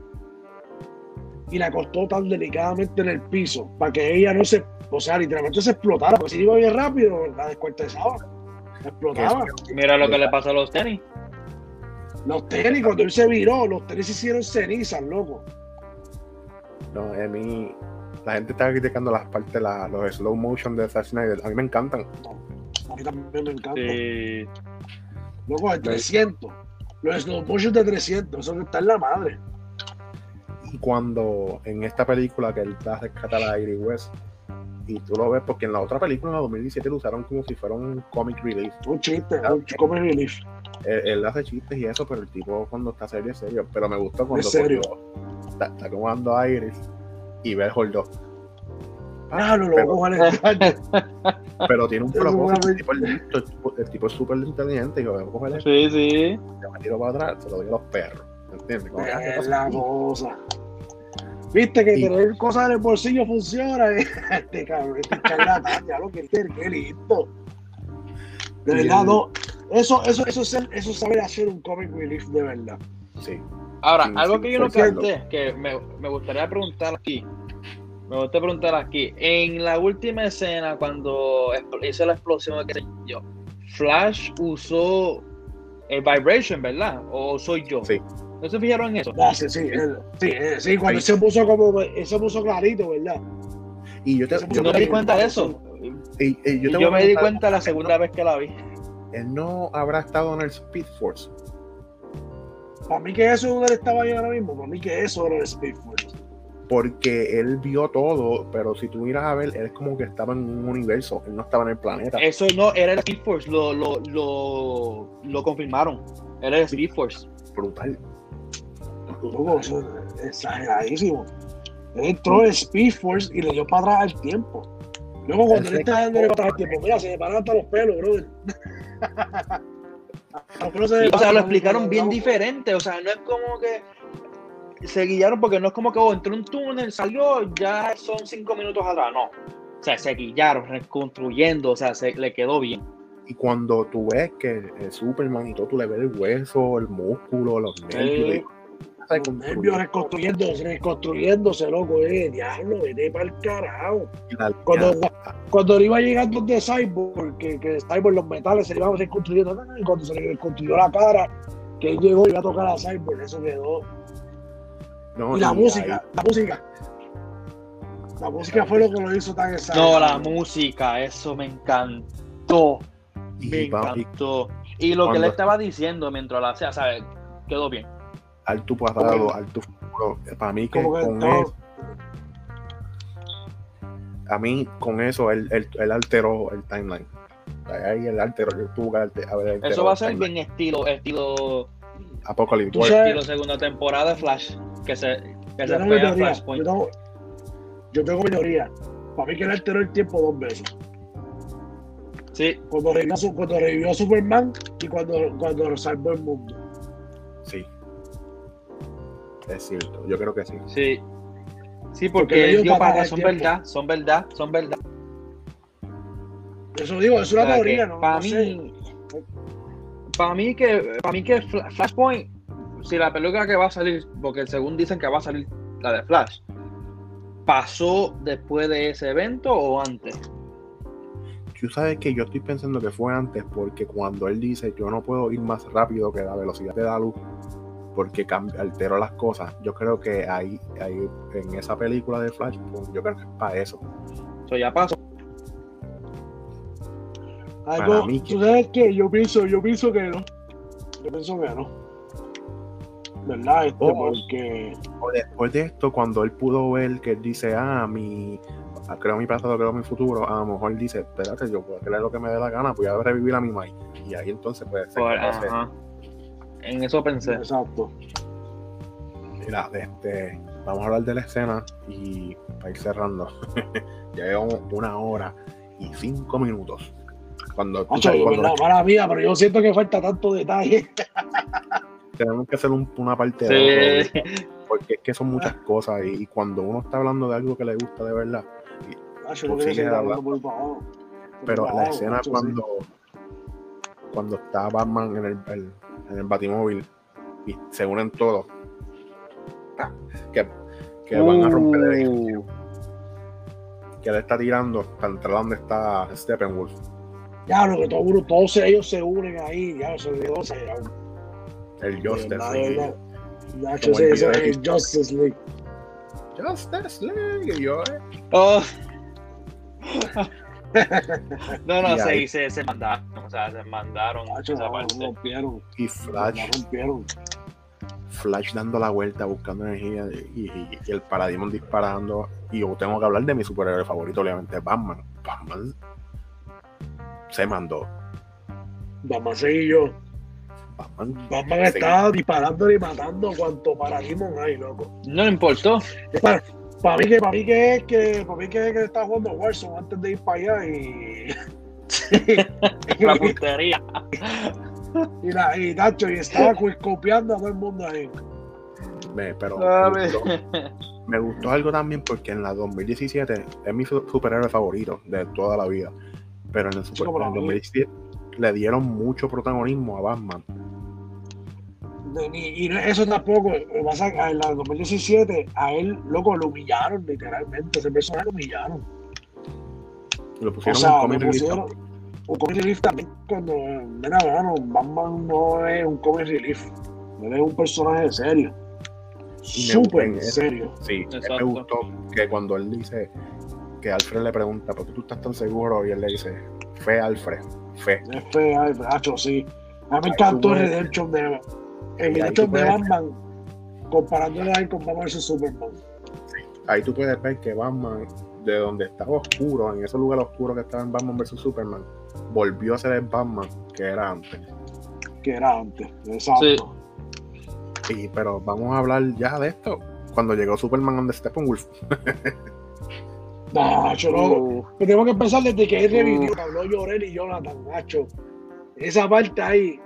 Y la acostó tan delicadamente en el piso para que ella no se, o sea, literalmente se explotara. Porque si iba bien rápido, la descuartizaba. La explotaba. Mira lo que le pasó a los tenis. Los tenis, cuando él se viró, los tenis se hicieron cenizas, loco. No, a mí. La gente está criticando las partes, la- los slow motion de Zack Snyder. A mí me encantan. A mí también me encanta. Sí. Loco, de 300. Los slow motion de 300, eso que está en la madre. Y cuando en esta película que él va a rescatar a Iris West, y tú lo ves, porque en la otra película, en la 2017, lo usaron como si fuera un comic relief. Un chiste, un ch- comic relief. Él, él hace chistes y eso, pero el tipo cuando está serio es serio. Pero me gustó cuando Es serio. cogió- está, está acomodando a Iris y ve el hold up. Ah, no, pero, pero tiene un propósito. El tipo es listo, el tipo- el tipo es súper inteligente. Y yo, voy a coger esto, Sí, sí. me tiro para atrás, se lo doy a los perros. ¿Entiendes? Como, ah, ¿qué Es la cosa. Viste que Y- tener cosas en el bolsillo funciona. eh? Este cabrón, este charlatán, ya lo que qué, qué listo. De Y verdad, el- no. Eso, eso, eso, es ser- eso es saber hacer un comic relief de verdad. Sí. Ahora, Sí, algo sí, que yo no capté, que me, me gustaría preguntar aquí. Me gustaría preguntar aquí. En la última escena, cuando hizo la explosión, yo, Flash usó el vibration, ¿verdad? ¿O soy yo? Sí. ¿No se fijaron en eso? Ah, sí, sí, él- sí, eh, sí, cuando se puso como, se puso clarito, ¿verdad? Y yo te, yo no te- me di cuenta de eso. y- y Y yo yo, me di cuenta la segunda vez que la vi. Él no habrá estado en el Speed Force. Para mí que eso es donde él estaba ahí ahora mismo, para mí que eso era el Speed Force. Porque él vio todo, pero si tú miras a ver, él es como que estaba en un universo, él no estaba en el planeta. Eso no era el Speed Force, lo, lo, lo, lo confirmaron. Era el Speed Force. brutal. Loco, eso es exageradísimo. Él entró en Speed Force y le dio para atrás al tiempo. Luego cuando él está dándole para atrás al tiempo, mira, se le paran hasta los pelos, brother. Los pelos se le o sea, lo explicaron bien diferente. O sea, no es como que se guiaron porque no es como que oh, entró en un túnel, salió, ya son cinco minutos atrás. No. O sea, se guiaron, reconstruyendo, o sea, se le quedó bien. Y cuando tú ves que el Superman y todo, tú le ves el hueso, el músculo, los nervios. Los nervios reconstruyéndose, reconstruyéndose, loco, eh, diablo, vete para el carajo. Cuando, cuando él iba llegando de Cyborg, que, que Cyborg los metales se le iban reconstruyendo, y cuando se le reconstruyó la cara, que él llegó y iba a tocar a Cyborg, eso quedó. No, Y la música, ahí- la música. La música fue lo que lo hizo tan No, exagerado. la música, eso me encantó. y Me y encantó. Y lo que le estaba diciendo mientras la hacía, ¿sabes? Quedó bien. alto pasado, alto futuro. Para mí que Como que con eso, a mí con eso él, él, él alteró el timeline. Ahí él alteró, yo tuve que alte- haber alterado Eso va a el ser timeline. bien estilo, estilo, Apocalypse War. estilo segunda temporada de Flash. Que se, que se Yo tengo mi fue a teoría. Yo Flashpoint. tengo, yo tengo mi teoría. Para mí que él alteró el tiempo dos veces. Sí, Cuando revivió, cuando revivió a Superman y cuando, cuando salvó el mundo. Sí. Es cierto, yo creo que sí. sí. Sí, Porque porque él dio para son tiempo. verdad, son verdad, son verdad. Eso digo, es una O sea, teoría, ¿no? Para no sé. Para mí que, para mí que Fla- Flashpoint, si la película que va a salir, porque según dicen que va a salir la de Flash, pasó después de ese evento o antes. Tú sabes que yo estoy pensando que fue antes porque cuando él dice yo no puedo ir más rápido que la velocidad de la luz porque cambia, altero las cosas, yo creo que ahí, ahí en esa película de Flash, pues, yo creo que es para eso. Eso ya pasó. Algo, Para mí que- ¿Tú sabes qué? Yo pienso, yo pienso que no. Yo pienso que no. ¿Verdad? Este, Oh. porque. O después de esto, cuando él pudo ver que él dice, ah, mi, creo mi pasado, creo mi futuro, a lo mejor él dice, espérate, yo puedo creer lo que me dé la gana, voy a revivir a mi Mai. Y ahí entonces puede ser Por- que. En eso pensé. Exacto. Mira, este, vamos a hablar de la escena y para ir cerrando. ya llevamos una hora y cinco minutos. Cuando, sabes, verdad, mala mía, pero yo siento que falta tanto detalle. tenemos que hacer un- una parte Sí. de porque es que son muchas cosas y, y cuando uno está hablando de algo que le gusta de verdad, no hablando. por favor. pero Por la escena sí. cuando cuando está Batman en el, el- en el batimóvil y se unen todos ¡ah! que, que van a romper el edificio, Uh, que él está tirando para entrar donde está Steppenwolf Ya, lo que todos, todos ellos se unen ahí, ya, se olvidó. Se, el Justice League. el Justice League. Justice League y yo eh. oh. no, no, se, ahí- se, se mandaron. O sea, se mandaron esa parte. rompieron. y La Flash rompieron. Flash dando la vuelta buscando energía y, y- y el Parademon disparando y yo tengo que hablar de mi superhéroe favorito obviamente Batman Batman se mandó Vamos a seguir yo. Batman Batman estaba disparando y matando cuanto paradigmas hay, loco. No le importó. Para, para mí que para mí que es que para mí que es que estaba jugando Warzone antes de ir para allá y La puntería. y, la, y Nacho y estaba copiando a todo el mundo ahí. me, pero A me gustó, me gustó algo también porque en la 2017 es mi su- superhéroe favorito de toda la vida pero en el, super- en el mía. 2017 le dieron mucho protagonismo a Batman Y, y no- eso tampoco, pasa que en la 2017 a él, loco, lo humillaron literalmente, ese personaje lo humillaron. lo O pusieron sea, en lo comic relief pusieron un comic relief también cuando, mira, mano, Batman no es un comic relief, él es un personaje serio, súper serio. Sí, a mí Exacto. me gustó que cuando él dice que Alfred le pregunta, ¿por qué tú estás tan seguro? Y él le dice, fe Alfred, fe. Es fea, es hacho, sí. A mí me encantó el Redemption de, el Redemption de Batman, comparándolo ahí con Batman vs Superman. Ahí tú puedes ver que Batman, de donde estaba oscuro, en ese lugar oscuro que estaba en Batman vs Superman, volvió a ser el Batman que era antes. que era antes. Exacto. Y, pero vamos a hablar ya de esto. Cuando llegó Superman and the Steppenwolf. Nacho, no. Tenemos que empezar desde que él revivió, que habló Llorel y Jonathan, Nacho. Esa parte ahí,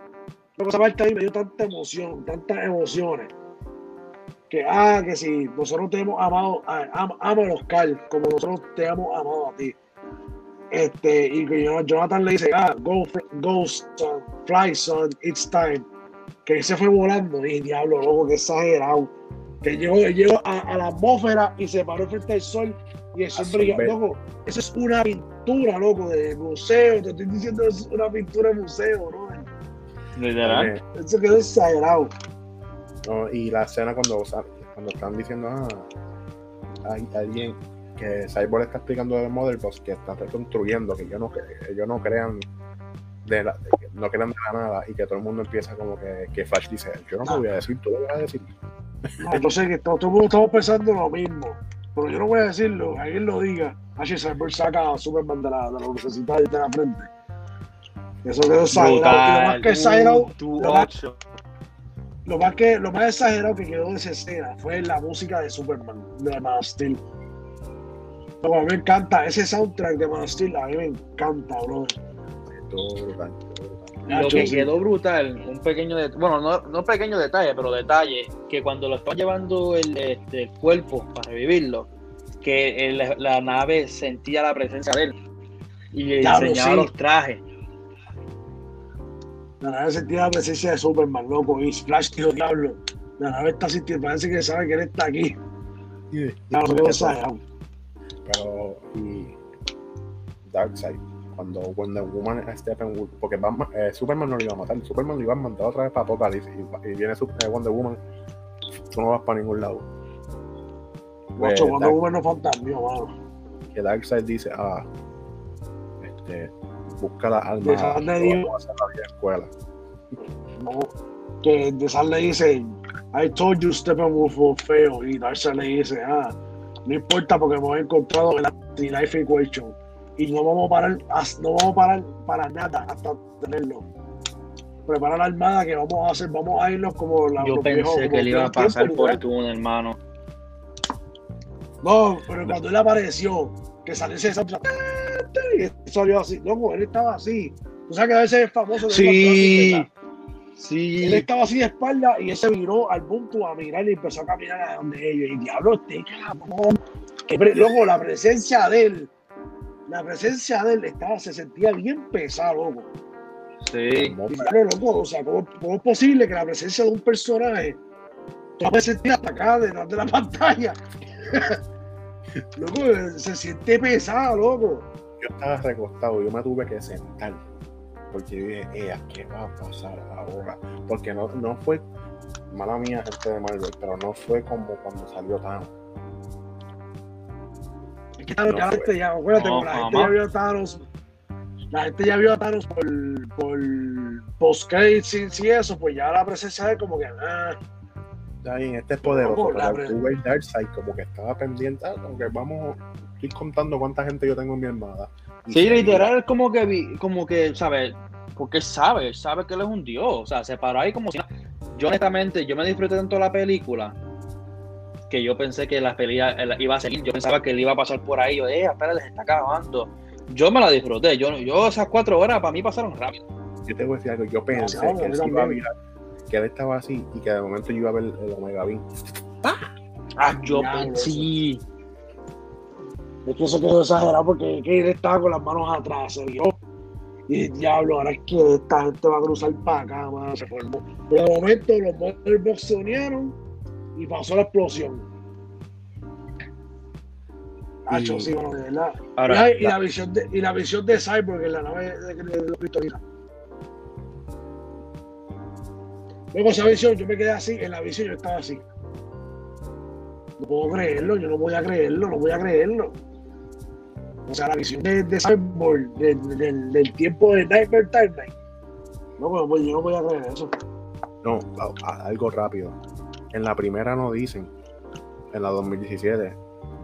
esa parte ahí me dio tanta emoción, tantas emociones. Que, ah, que si nosotros te hemos amado, a- am- ama a Oscar como nosotros te hemos amado a ti. Este, y que Jonathan le dice, ah, go, go, son, fly, son, it's time. Que él se fue volando, y diablo, loco, que exagerado. Que llegó, llegó a, a la atmósfera y se paró frente al sol y sol ver- Loco, eso es una pintura, loco, de museo. Te estoy diciendo, es una pintura de museo, ¿no? literal. Eh, Eso quedó exagerado. no, y la escena cuando, cuando están diciendo, ah, hay alguien que Cyborg está explicando de Motherbox que están reconstruyendo, que ellos no, ellos no crean de la, que no crean de la nada y que todo el mundo empieza como que, que Flash dice, yo no te voy a decir, tú lo vas a decir. No, yo sé que todo, todo el mundo estamos pensando lo mismo. Pero yo no voy a decirlo, que alguien lo diga. Así Cyborg saca a Superman de la, de la de la frente. Eso quedó exagerado. Y lo más que exagerado, lo más- ocho. lo más que lo más exagerado que quedó de esa escena fue la música de Superman de Man of Steel. A mí me encanta ese soundtrack de Man of Steel, a mí me encanta, bro. Todo brutal. Lo que sí. quedó brutal, un pequeño detalle, bueno, no, no pequeño detalle, pero detalle, que cuando lo están llevando el, este, el cuerpo para revivirlo, que el- la nave sentía la presencia de él. Y Diablo, enseñaba sí. los trajes. La nave sentía la presencia de Superman, loco. Y Flash dijo, diablo. La nave está sintiendo, parece que sabe que él está aquí. Diablo, qué exagerado. Pero, y Darkseid, cuando Wonder Woman a Steppenwolf, porque Batman- eh, Superman no lo iba a matar, Superman lo iba a mandar otra vez para Apocalipsis y, y viene eh, Wonder Woman, tú no vas para ningún lado. Pues, cuando Dark- Uber no fantasmió, mano. que Darkseid dice, ah, este, busca la alma, Dejar de vamos a hacer la vieja escuela. No, que de Sal le dice, I told you Steppenwolf was feo. Y Darkseid le dice, ah, no importa porque hemos encontrado el anti-life equation. Y no vamos a parar, no vamos a parar para nada hasta tenerlo. Prepara la armada que vamos a hacer, vamos a irnos como la Yo pensé viejos, como que él iba a pasar tiempos, por túnel, hermano. No, pero cuando él apareció, que salió ese y salió así, loco, él estaba así. Tú sabes que a veces es famoso de Sí. ¿verdad? Él Sí. estaba así de espalda y él se viró al punto a mirar y empezó a caminar a donde ellos. Y diablo, este cabrón. Que Loco, la presencia de él, la presencia de él estaba, se sentía bien pesado, loco. Sí. Y diablo, loco, o sea, ¿cómo, cómo es posible que la presencia de un personaje la puedes sentir hasta acá detrás de la pantalla? loco, se siente pesado, loco. yo estaba recostado, yo me tuve que sentar. Porque yo dije, "Ea, ¿qué va a pasar ahora? Porque no, no fue, mala mía, gente de Marvel, pero no fue como cuando salió Thanos. Es que Thanos, No ya la fue. gente ya, acuérdate, No, como la gente jamás. ya vio a Thanos, la gente ya vio a Thanos por, por post credits y eso, pues ya la presencia de como que, ah, Está bien, este es poderoso, pero ves Darkseid como que estaba pendiente, ah, como que vamos, estoy contando cuánta gente yo tengo en mi armada. Y Sí, literal, es como que, vi- como que, ¿sabes? Porque él sabe, él sabe que él es un dios. O sea, se paró ahí como si. Yo, honestamente, yo me disfruté tanto la película que yo pensé que la pelea él iba a seguir. Yo pensaba que él iba a pasar por ahí. Yo, eh, espera, les está acabando. Yo me la disfruté. Yo, yo esas cuatro horas para mí pasaron rápido. Yo te voy a decir algo, yo pensé No, que él se iba a virar, que él estaba así y que de momento yo iba a ver el Omega Beam. Ah, yo Diablo, pensé. Sí. es que eso quedó exagerado porque que él estaba con las manos atrás, se vio. Y diablo, ahora es que esta gente va a cruzar para acá, mano, se formó. De momento los Motherbox se unieron y pasó la explosión. Hacho, Y- sí, bueno, de verdad. Ahora, y, la, y la visión de, y la visión de Cyborg en la nave de, de, de los cristalinos. Luego esa visión, yo me quedé así, en la visión yo estaba así. No puedo creerlo, yo no voy a creerlo, no voy a creerlo. O sea, la visión de, de Cyborg del, tiempo de Nightmare Timeline. No, pues, yo no voy a creer eso. No, algo rápido. En la primera no dicen, en la 2017,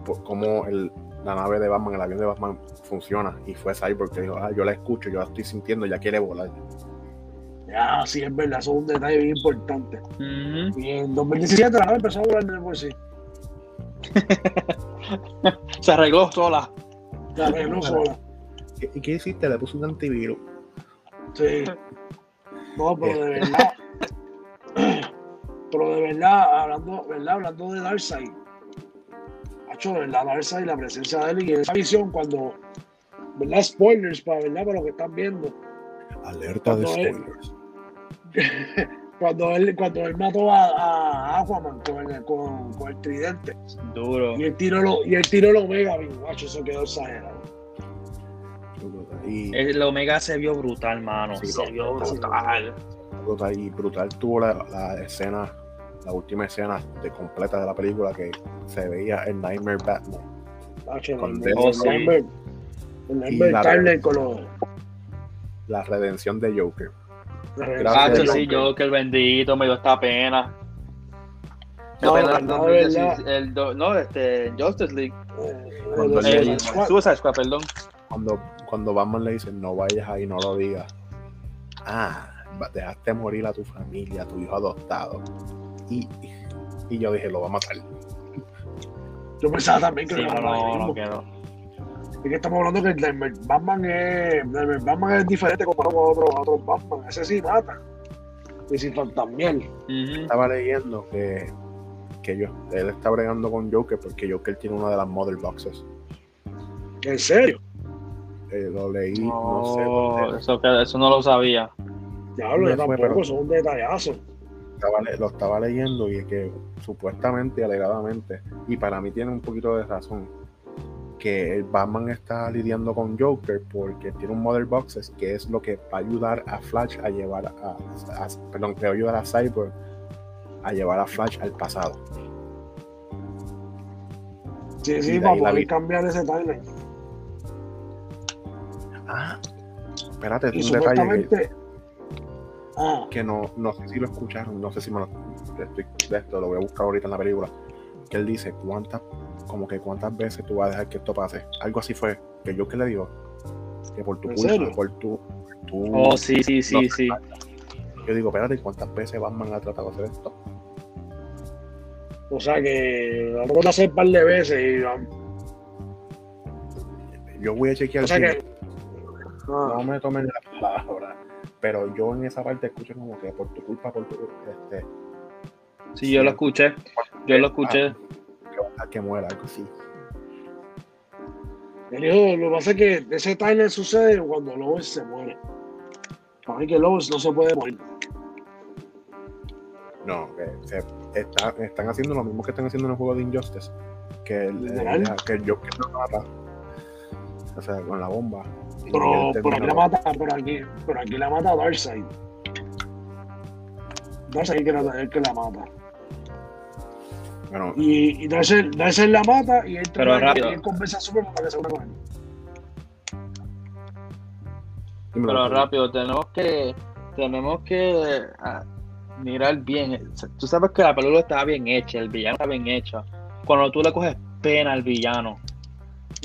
por cómo el, la nave de Batman, el avión de Batman funciona. Y fue Cyborg que dijo, ah, yo la escucho, yo la estoy sintiendo, ya quiere volar. Ya, sí, es verdad, eso es un detalle bien importante. Y en 2017 la nave empezó a volar de por sí. se arregló sola. La arregló sola. ¿Qué- ¿Y qué hiciste? Le puse un antivirus. Sí. No, pero de verdad. Pero de verdad, hablando, ¿verdad? hablando de Darkseid. Hacho, de verdad, Darkseid, la presencia de él y esa visión cuando. ¿Verdad? Spoilers para, ¿verdad? para lo que están viendo. Alerta de Cuando él- spoilers. Cuando él, cuando él mató a, a Aquaman con el, con, con el tridente. Duro. Y él tiró lo, y él tiró el Omega, Beam, macho, eso quedó exagerado. Y El Omega se vio brutal, mano. Sí, se vio brutal. brutal, y brutal tuvo la, la escena, la última escena de completa de la película que se veía el Nightmare Batman. Con el, el. Nightmare- el Nightmare la- con los. La redención de Joker. Gracias, de sí, Joker. el bendito me dio esta pena. No, pena no, el de 2016, verdad. el do- no, este, Justice League. Eh, Cuando él- El Squad. Suicide Squad, perdón. Cuando, cuando Batman le dice, no vayas ahí, no lo digas. Ah, dejaste morir a tu familia, a tu hijo adoptado. Y, y yo dije, lo va a matar. Yo pensaba también que Sí, lo no, no, matar. no quedó. Es que estamos hablando que el Batman es, Batman es diferente comparado con otros otros Batman. Ese sí mata. Y sin fantasmiel. Ujú. Estaba leyendo que, que yo, él está bregando con Joker porque Joker tiene una de las Mother Boxes. ¿En serio? eh, lo leí, no, sé. Dónde. eso, que, eso no lo sabía. Diablo, yo tampoco, pero- eso es un detallazo. Estaba lo estaba leyendo y es que supuestamente, alegadamente, y para mí tiene un poquito de razón, que el Batman está lidiando con Joker porque tiene un Mother Boxes que es lo que va a ayudar a Flash a llevar a, a- perdón, que va a ayudar a Cyborg a llevar a Flash al pasado. Sí, sí, para poder cambiar ese timeline. Ah, espérate, Y un detalle que, que no, no sé si lo escucharon, no sé si me lo estoy de esto, lo voy a buscar ahorita en la película. Que él dice cuántas, como que cuántas veces tú vas a dejar que esto pase. Algo así fue, que yo que le digo, que por tu ¿En culpa, por tu, por tu- Oh, sí, sí, sí, No. sí. yo digo, espérate, ¿cuántas veces Batman ha tratado de hacer esto? o sea que vamos a hacer un par de veces y vamos. Yo voy a chequear O sea que. Ah, no me tomen la palabra, pero yo en esa parte escucho como que por tu culpa, por tu este, Sí, yo lo escuché. Yo lo escuché. que vas a que muera, algo así. lo que pasa es que ese timeline sucede cuando Lois se muere. Para mí que Lois no se puede morir. No, que se- está- están haciendo lo mismo que están haciendo en el juego de Injustice. Que el, el- que el Joker lo mata. O sea, con la bomba. Pero, termina aquí la mata, pero aquí, pero aquí la mata Darkseid. Darkseid que la, el que la mata. Bueno, Y, y Darkseid, Darkseid la mata y él, Pero rápido. y él convence a Superman para que se una con él. Pero rápido, tenemos que tenemos que ah, mirar bien. Tú sabes que la película estaba bien hecha, el villano está bien hecho. Cuando tú le coges pena al villano.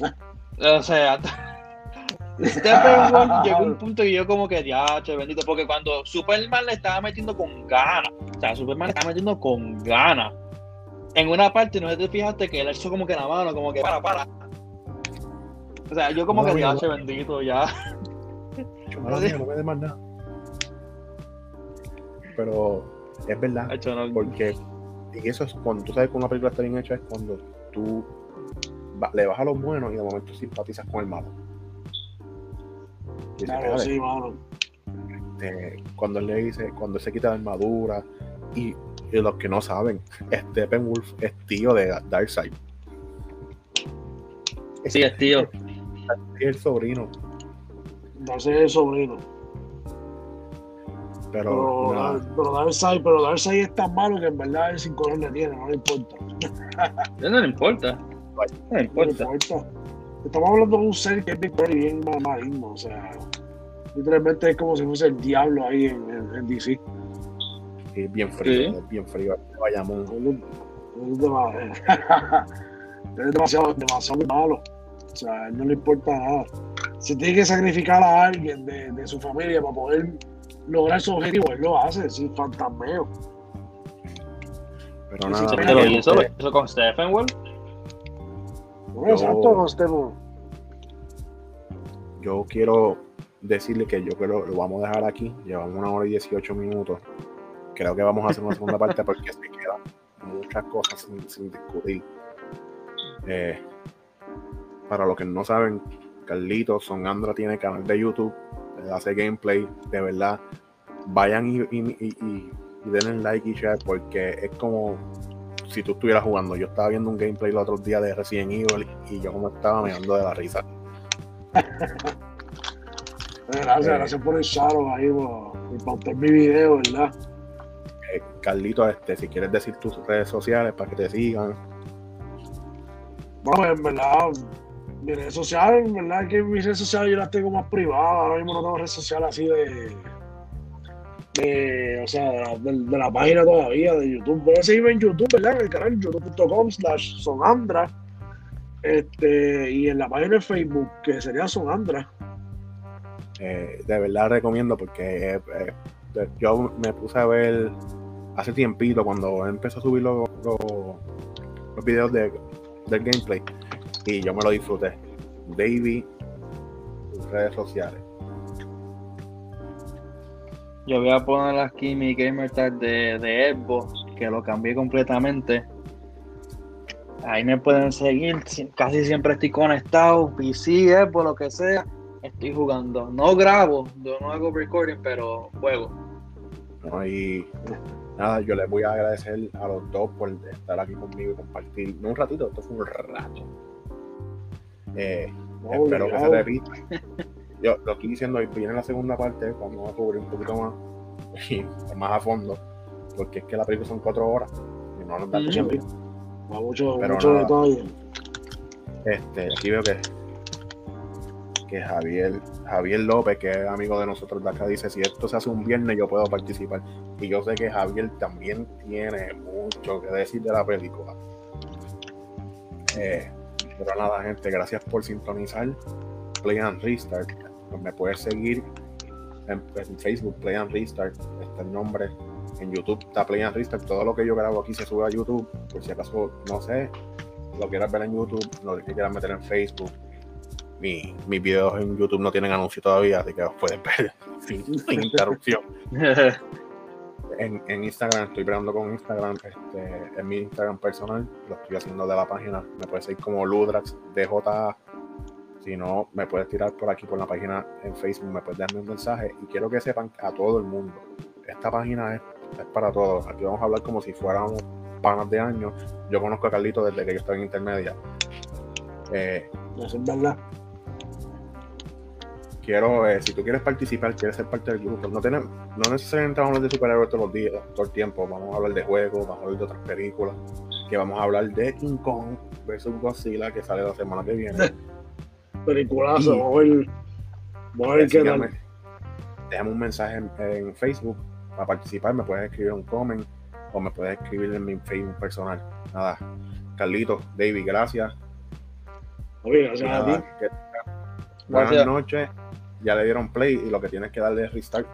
O sea, Steppenwolf llegó un punto y yo como que diache, bendito, porque cuando Superman le estaba metiendo con ganas, o sea, Superman le estaba metiendo con ganas. En una parte, no te fijaste que él hizo como que la mano, como que para, para. O sea, yo como No, que mira, diache, bendito, ya. Mala mía, no me des más nada. Pero es verdad, no- porque y eso es cuando tú sabes que una película está bien hecha, es cuando tú va- le vas a los buenos y de momento simpatizas con el malo. Dice, Claro, "Espérate, sí, mano. este, cuando él le dice, cuando él se quita la armadura, y, y los que no saben, Steppenwolf es tío de Darkseid. Sí, es tío. Es el sobrino, Darkseid es el sobrino. pero Pero, pero Darkseid, pero Darkseid es tan malo que en verdad él sin color le tiene, no le importa. No le importa. No le No le importa. Estamos hablando de un ser que es bien, bien ma- maligno, o sea, literalmente es como si fuese el diablo ahí en, en- en DC. es bien frío, Sí. es bien frío. Vayamos. Él es- demasiado, demasiado malo. O sea, a él no le importa nada. Si tiene que sacrificar a alguien de, de su familia para poder lograr su objetivo, él lo hace, sin fantasmeo. Pero Sí, nada, sí, mi Pero gente, ¿y eso, eso con Steppenwolf? No, Yo- yo quiero decirle que yo creo lo vamos a dejar aquí. Llevamos una hora y 18 minutos. Creo que vamos a hacer una segunda parte porque se quedan muchas cosas sin, sin discutir. Eh, para los que no saben, Carlito Sonandra tiene canal de YouTube, hace gameplay, de verdad. Vayan y, y, y, y- y denle like y share porque es como si tú estuvieras jugando. Yo estaba viendo un gameplay los otros días de Resident Evil y yo como estaba mirando de la risa. Gracias, Eh. gracias por el shadow ahí, por, por pautar mi video, ¿verdad? Eh, Carlito, este, si quieres decir tus redes sociales para que te sigan. Bueno, en verdad, mis redes sociales, en verdad que mis redes sociales yo las tengo más privadas. Ahora mismo no tengo redes sociales así de. De o sea, de, la- página todavía, de YouTube. Pueden seguirme en YouTube, ¿verdad? En el canal youtube.com slash sonandra. Este, y en la página de Facebook, que sería Sonandra. Eh, de verdad recomiendo porque eh, eh, yo me puse a ver hace tiempito cuando empezó a subir los, los, los videos de, del gameplay y yo me lo disfruté. Davey, sus redes sociales. Yo voy a poner aquí mi gamer tag de, de Xbox, que lo cambié completamente. Ahí me pueden seguir, si- casi siempre estoy conectado, PC, Xbox, lo que sea. Estoy jugando. No grabo, yo no hago recording, pero juego. ¿no? Y nada, yo les voy a agradecer a los dos por estar aquí conmigo y compartir, no un ratito, esto fue un rato. Eh, espero que se repita. Yo lo estoy diciendo, hoy viene la segunda parte, vamos a cubrir un poquito más y más a fondo, porque es que la película son cuatro horas y no nos da tiempo. Va mucho, Pero mucho nada. detalle. Este, aquí veo que, que Javier, Javier López, que es amigo de nosotros de acá, dice, si esto se hace un viernes yo puedo participar. Y yo sé que Javier también tiene mucho que decir de la película. Eh, pero nada, gente, gracias por sintonizar. Play and Restart. Me puedes seguir en, en Facebook, Play and Restart. Está el nombre. En YouTube está Play and Restart. Todo lo que yo grabo aquí se sube a YouTube. Por si acaso, no sé, lo quieras ver en YouTube, lo que quieras meter en Facebook. Mi, mis videos en YouTube no tienen anuncio todavía, así que los puedes ver sin, sin interrupción. En, en Instagram estoy peleando con Instagram, este, en mi Instagram personal, lo estoy haciendo de la página. Me puedes seguir como Ludrax DJ. Si no, me puedes tirar por aquí por la página en Facebook, me puedes darme un mensaje. Y quiero que sepan a todo el mundo, esta página es, es para todos. Aquí vamos a hablar como si fuéramos panas de años. Yo conozco a Carlito desde que yo estaba en intermedia. Eh, Eso es verdad. quiero, eh, si tú quieres participar, quieres ser parte del grupo, no, tenemos, no necesariamente vamos a hablar de superhéroes todos los días, todo el tiempo, vamos a hablar de juegos, vamos a hablar de otras películas, que vamos a hablar de King Kong versus Godzilla, que sale la semana que viene. Peliculazo, vamos a ver. Vamos a ver qué Síganme. tal. Déjame un mensaje en, en Facebook para participar, me puedes escribir un comment o me puedes escribir en mi Facebook personal. Nada, Carlito, David, gracias. Oye, gracias a ti. que- buenas Gracias. noches. Ya le dieron play y lo que tienes que darle es restart